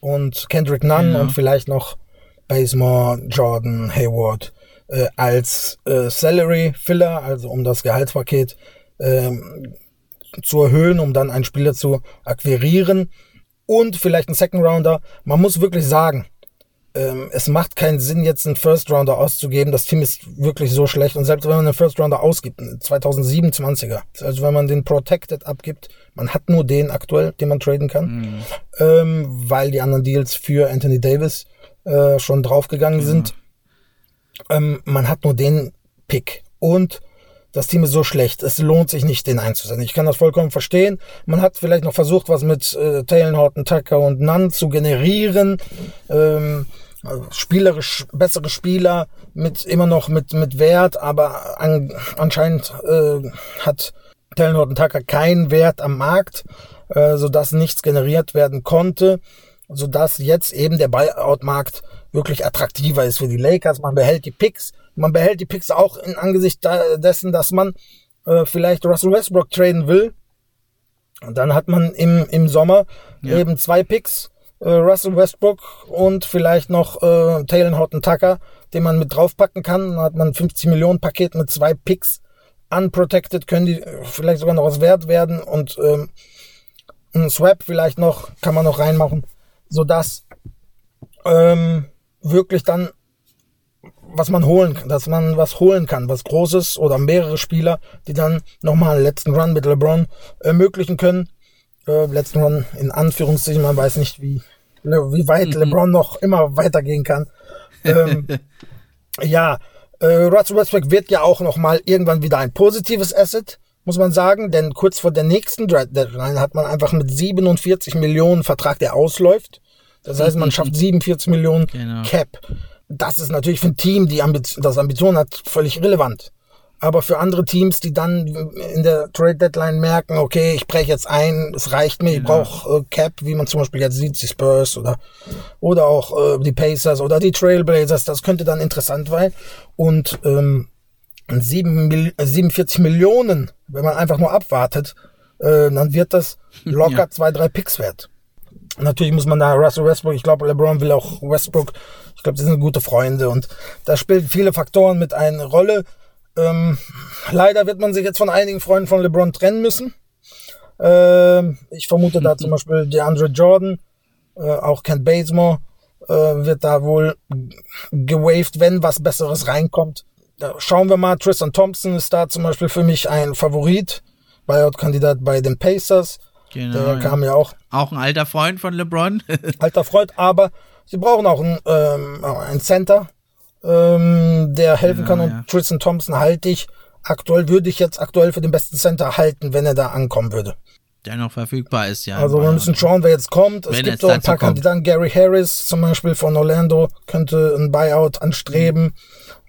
und Kendrick Nunn ja. und vielleicht noch Bazemore, Jordan, Hayward äh, als äh, Salary Filler, also um das Gehaltspaket äh, zu erhöhen, um dann einen Spieler zu akquirieren und vielleicht einen Second Rounder. Man muss wirklich sagen, ähm, es macht keinen Sinn, jetzt einen First Rounder auszugeben. Das Team ist wirklich so schlecht. Und selbst wenn man einen First Rounder ausgibt, 2027er, also wenn man den Protected abgibt, man hat nur den aktuell, den man traden kann, mhm. ähm, weil die anderen Deals für Anthony Davis äh, schon draufgegangen mhm. sind. Ähm, man hat nur den Pick. Und das Team ist so schlecht, es lohnt sich nicht, den einzusetzen. Ich kann das vollkommen verstehen. Man hat vielleicht noch versucht, was mit äh, Taylor Horton, Tucker und Nunn zu generieren. Ähm, spielerisch bessere Spieler mit immer noch mit mit Wert, aber an, anscheinend äh, hat Taylor Horton Tucker keinen Wert am Markt, äh, so dass nichts generiert werden konnte, so dass jetzt eben der Buyout-Markt wirklich attraktiver ist für die Lakers. Man behält die Picks, man behält die Picks auch in Angesicht dessen, dass man äh, vielleicht Russell Westbrook traden will. Und dann hat man im, im Sommer ja. eben zwei Picks, äh, Russell Westbrook und vielleicht noch äh, Taylor Horton Tucker, den man mit draufpacken kann. Dann hat man 50 Millionen Paket mit zwei Picks. Unprotected können die vielleicht sogar noch was wert werden und ähm, ein Swap vielleicht noch, kann man noch reinmachen, sodass ähm, wirklich dann was man holen kann, dass man was holen kann, was Großes oder mehrere Spieler, die dann nochmal einen letzten Run mit LeBron ermöglichen können. Äh, letzten Run in Anführungszeichen, man weiß nicht, wie, wie weit mhm. LeBron noch immer weitergehen kann. [LAUGHS] Ähm, ja, äh, Russell Westbrook wird ja auch nochmal irgendwann wieder ein positives Asset, muss man sagen, denn kurz vor der nächsten Deadline hat man einfach mit 47 Millionen Vertrag, der ausläuft. Das heißt, man [LAUGHS] schafft 47 Millionen genau. Cap. Das ist natürlich für ein Team, die Ambition, das Ambition hat, völlig relevant. Aber für andere Teams, die dann in der Trade Deadline merken, okay, ich breche jetzt ein, es reicht mir, genau. ich brauche äh, Cap, wie man zum Beispiel jetzt sieht, die Spurs oder, oder auch äh, die Pacers oder die Trailblazers, das könnte dann interessant sein. Und ähm, 7, 47 Millionen, wenn man einfach nur abwartet, äh, dann wird das [LAUGHS] locker ja. zwei, drei Picks wert. Natürlich muss man da Russell Westbrook, ich glaube, LeBron will auch Westbrook, ich glaube, die sind gute Freunde und da spielen viele Faktoren mit eine Rolle. Ähm, leider wird man sich jetzt von einigen Freunden von LeBron trennen müssen. Ähm, ich vermute da zum [LAUGHS] Beispiel DeAndre Jordan, äh, auch Kent Bazemore äh, wird da wohl gewaved, wenn was Besseres reinkommt. Da schauen wir mal, Tristan Thompson ist da zum Beispiel für mich ein Favorit, Buyout-Kandidat bei den Pacers. Genau, der kam ja auch. Auch ein alter Freund von LeBron. [LAUGHS] alter Freund, aber sie brauchen auch einen, ähm, einen Center, ähm, der helfen genau, kann. Und ja. Tristan Thompson halte ich aktuell, würde ich jetzt aktuell für den besten Center halten, wenn er da ankommen würde. Der noch verfügbar ist, ja. Also wir müssen schauen, wer jetzt kommt. Es gibt so ein paar Kandidaten. Gary Harris zum Beispiel von Orlando könnte ein Buyout anstreben.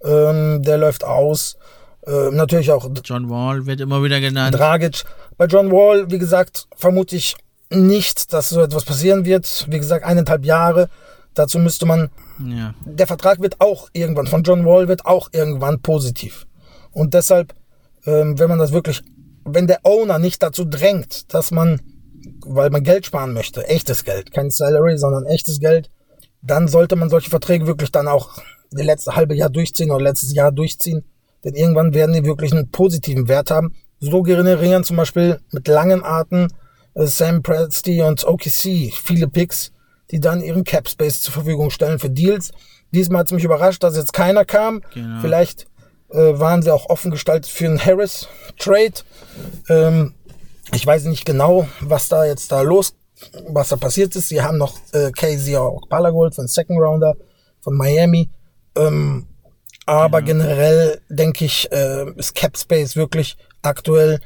Mhm. Ähm, der läuft aus. Äh, natürlich auch. John Wall wird immer wieder genannt. Dragic. Bei John Wall, wie gesagt, vermute ich nicht, dass so etwas passieren wird. Wie gesagt, eineinhalb Jahre. Dazu müsste man. Ja. Der Vertrag wird auch irgendwann, von John Wall wird auch irgendwann positiv. Und deshalb, ähm, wenn man das wirklich, wenn der Owner nicht dazu drängt, dass man, weil man Geld sparen möchte, echtes Geld, kein Salary, sondern echtes Geld, dann sollte man solche Verträge wirklich dann auch das letzte halbe Jahr durchziehen oder letztes Jahr durchziehen. Denn irgendwann werden die wirklich einen positiven Wert haben. So generieren zum Beispiel mit langen Arten äh, Sam Presti und OKC viele Picks, die dann ihren Cap Space zur Verfügung stellen für Deals. Diesmal hat es mich überrascht, dass jetzt keiner kam. Genau. Vielleicht äh, waren sie auch offen gestaltet für einen Harris Trade. Ähm, ich weiß nicht genau, was da jetzt da los, was da passiert ist. Sie haben noch äh, Casey geholt, von Second Rounder von Miami. Ähm, aber ja. generell denke ich, äh, ist Cap Space wirklich aktuell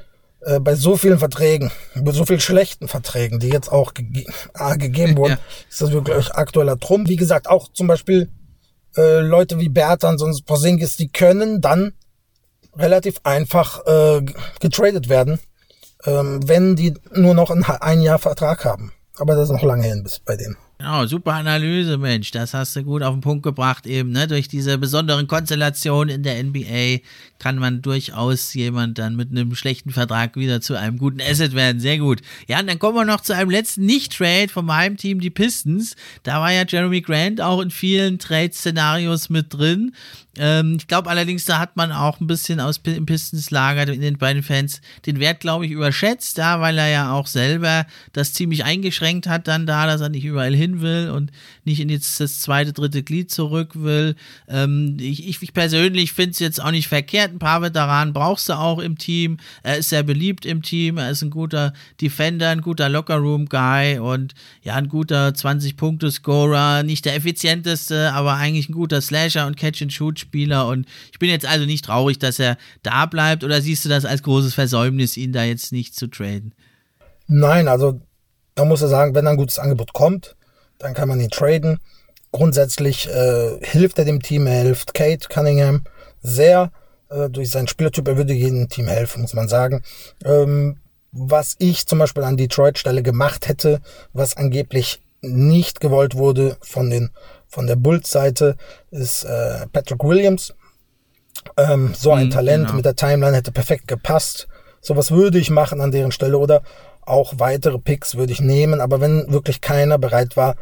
äh, bei so vielen Verträgen, bei so vielen schlechten Verträgen, die jetzt auch ge äh, gegeben wurden, ja. ist das wirklich aktueller Trumpf. Wie gesagt, auch zum Beispiel äh, Leute wie Bertans und Porzingis, die können dann relativ einfach äh, getradet werden, ähm, wenn die nur noch ein, ein Jahr Vertrag haben. Aber das ist noch lange hin bis bei denen. Genau, super Analyse, Mensch. Das hast du gut auf den Punkt gebracht eben, ne? Durch diese besonderen Konstellationen in der NBA kann man durchaus jemand dann mit einem schlechten Vertrag wieder zu einem guten Asset werden. Sehr gut. Ja, und dann kommen wir noch zu einem letzten Nicht-Trade von meinem Team, die Pistons. Da war ja Jeremy Grant auch in vielen Trade-Szenarios mit drin. Ähm, ich glaube allerdings, da hat man auch ein bisschen aus im Pistons-Lager in den beiden Fans den Wert, glaube ich, überschätzt, da, weil er ja auch selber das ziemlich eingeschränkt hat dann da, dass er nicht überall hin will und nicht in jetzt das zweite, dritte Glied zurück will. Ähm, ich, ich, persönlich finde es jetzt auch nicht verkehrt. Ein paar Veteranen brauchst du auch im Team. Er ist sehr beliebt im Team. Er ist ein guter Defender, ein guter Lockerroom-Guy und ja, ein guter 20-Punkte-Scorer. Nicht der effizienteste, aber eigentlich ein guter Slasher und Catch-and-Shoot-Spieler. Und ich bin jetzt also nicht traurig, dass er da bleibt. Oder siehst du das als großes Versäumnis, ihn da jetzt nicht zu traden? Nein, also da muss er sagen, wenn ein gutes Angebot kommt, dann kann man ihn traden. Grundsätzlich äh, hilft er dem Team, er hilft Kate Cunningham sehr äh, durch seinen Spielertyp. Er würde jedem Team helfen, muss man sagen. Ähm, was ich zum Beispiel an Detroit-Stelle gemacht hätte, was angeblich nicht gewollt wurde von den von der Bulls-Seite, ist äh, Patrick Williams. Ähm, so ein mhm, Talent genau. mit der Timeline hätte perfekt gepasst. Sowas würde ich machen an deren Stelle oder auch weitere Picks würde ich nehmen, aber wenn wirklich keiner bereit war,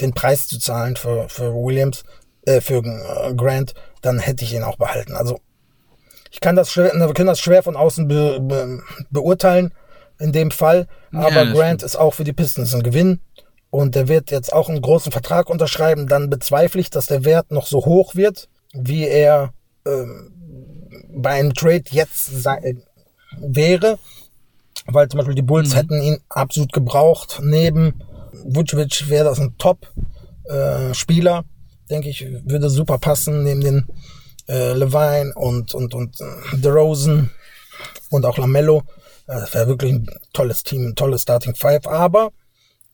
den Preis zu zahlen für, für Williams, äh, für äh, Grant, dann hätte ich ihn auch behalten. Also ich kann das schwer, wir können das schwer von außen be, be, beurteilen in dem Fall, aber ja, Grant stimmt. ist auch für die Pistons ein Gewinn und der wird jetzt auch einen großen Vertrag unterschreiben. Dann bezweifle ich, dass der Wert noch so hoch wird, wie er ähm, bei einem Trade jetzt sei, wäre weil zum Beispiel die Bulls mhm. hätten ihn absolut gebraucht. Neben Vucevic wäre das ein Top-Spieler, äh, denke ich, würde super passen, neben den äh, Levine und, und, und äh, DeRozan und auch Lamello. Ja, das wäre wirklich ein tolles Team, ein tolles Starting Five, aber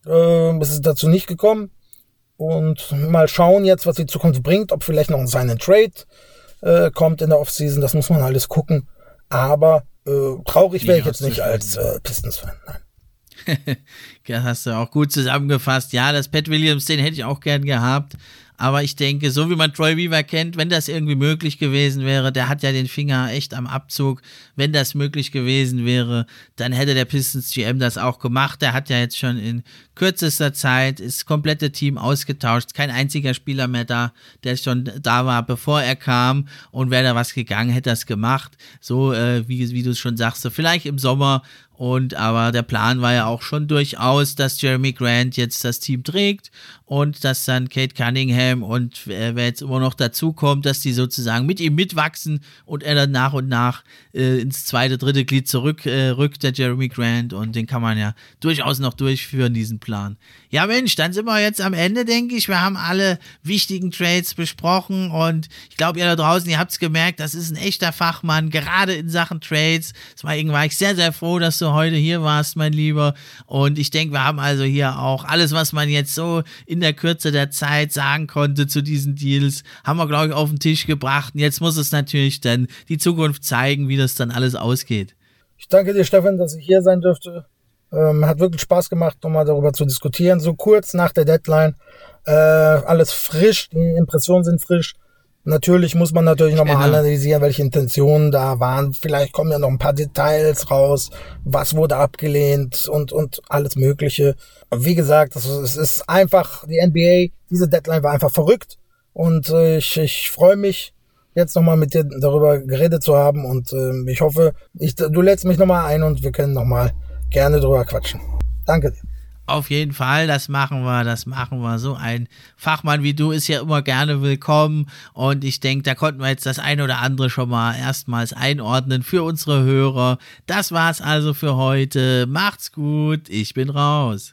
äh, es ist dazu nicht gekommen. Und mal schauen jetzt, was die Zukunft bringt, ob vielleicht noch ein Sign Trade äh, kommt in der Offseason. Das muss man alles gucken. Aber äh, traurig wäre ich jetzt nicht als äh, Pistons-Fan. Nein. [LAUGHS] das hast du auch gut zusammengefasst. Ja, das Pat Williams, den hätte ich auch gern gehabt. Aber ich denke, so wie man Troy Weaver kennt, wenn das irgendwie möglich gewesen wäre, der hat ja den Finger echt am Abzug. Wenn das möglich gewesen wäre, dann hätte der Pistons GM das auch gemacht. Der hat ja jetzt schon in kürzester Zeit das komplette Team ausgetauscht. Kein einziger Spieler mehr da, der schon da war, bevor er kam. Und wäre da was gegangen, hätte das gemacht. So, äh, wie, wie du es schon sagst, so vielleicht im Sommer und aber der Plan war ja auch schon durchaus, dass Jeremy Grant jetzt das Team trägt und dass dann Kate Cunningham und wer jetzt immer noch dazu kommt, dass die sozusagen mit ihm mitwachsen und er dann nach und nach äh, ins zweite, dritte Glied zurückrückt, äh, der Jeremy Grant. Und den kann man ja durchaus noch durchführen, diesen Plan. Ja, Mensch, dann sind wir jetzt am Ende, denke ich. Wir haben alle wichtigen Trades besprochen und ich glaube, ihr da draußen, ihr habt es gemerkt, das ist ein echter Fachmann, gerade in Sachen Trades. Deswegen war ich sehr, sehr froh, dass du heute hier warst, mein Lieber. Und ich denke, wir haben also hier auch alles, was man jetzt so in der Kürze der Zeit sagen konnte zu diesen Deals, haben wir, glaube ich, auf den Tisch gebracht. Und jetzt muss es natürlich dann die Zukunft zeigen, wie das dann alles ausgeht. Ich danke dir, Stefan, dass ich hier sein dürfte. Ähm, hat wirklich Spaß gemacht, nochmal darüber zu diskutieren. So kurz nach der Deadline. Äh, alles frisch, die Impressionen sind frisch. Natürlich muss man natürlich nochmal genau. analysieren, welche Intentionen da waren. Vielleicht kommen ja noch ein paar Details raus. Was wurde abgelehnt und, und alles Mögliche. Aber wie gesagt, es ist einfach, die NBA, diese Deadline war einfach verrückt. Und äh, ich, ich freue mich, jetzt nochmal mit dir darüber geredet zu haben. Und äh, ich hoffe, ich, du lädst mich nochmal ein und wir können nochmal gerne drüber quatschen. Danke dir. Auf jeden Fall, das machen wir, das machen wir. So ein Fachmann wie du ist ja immer gerne willkommen und ich denke, da konnten wir jetzt das ein oder andere schon mal erstmals einordnen für unsere Hörer. Das war's also für heute. Macht's gut, ich bin raus.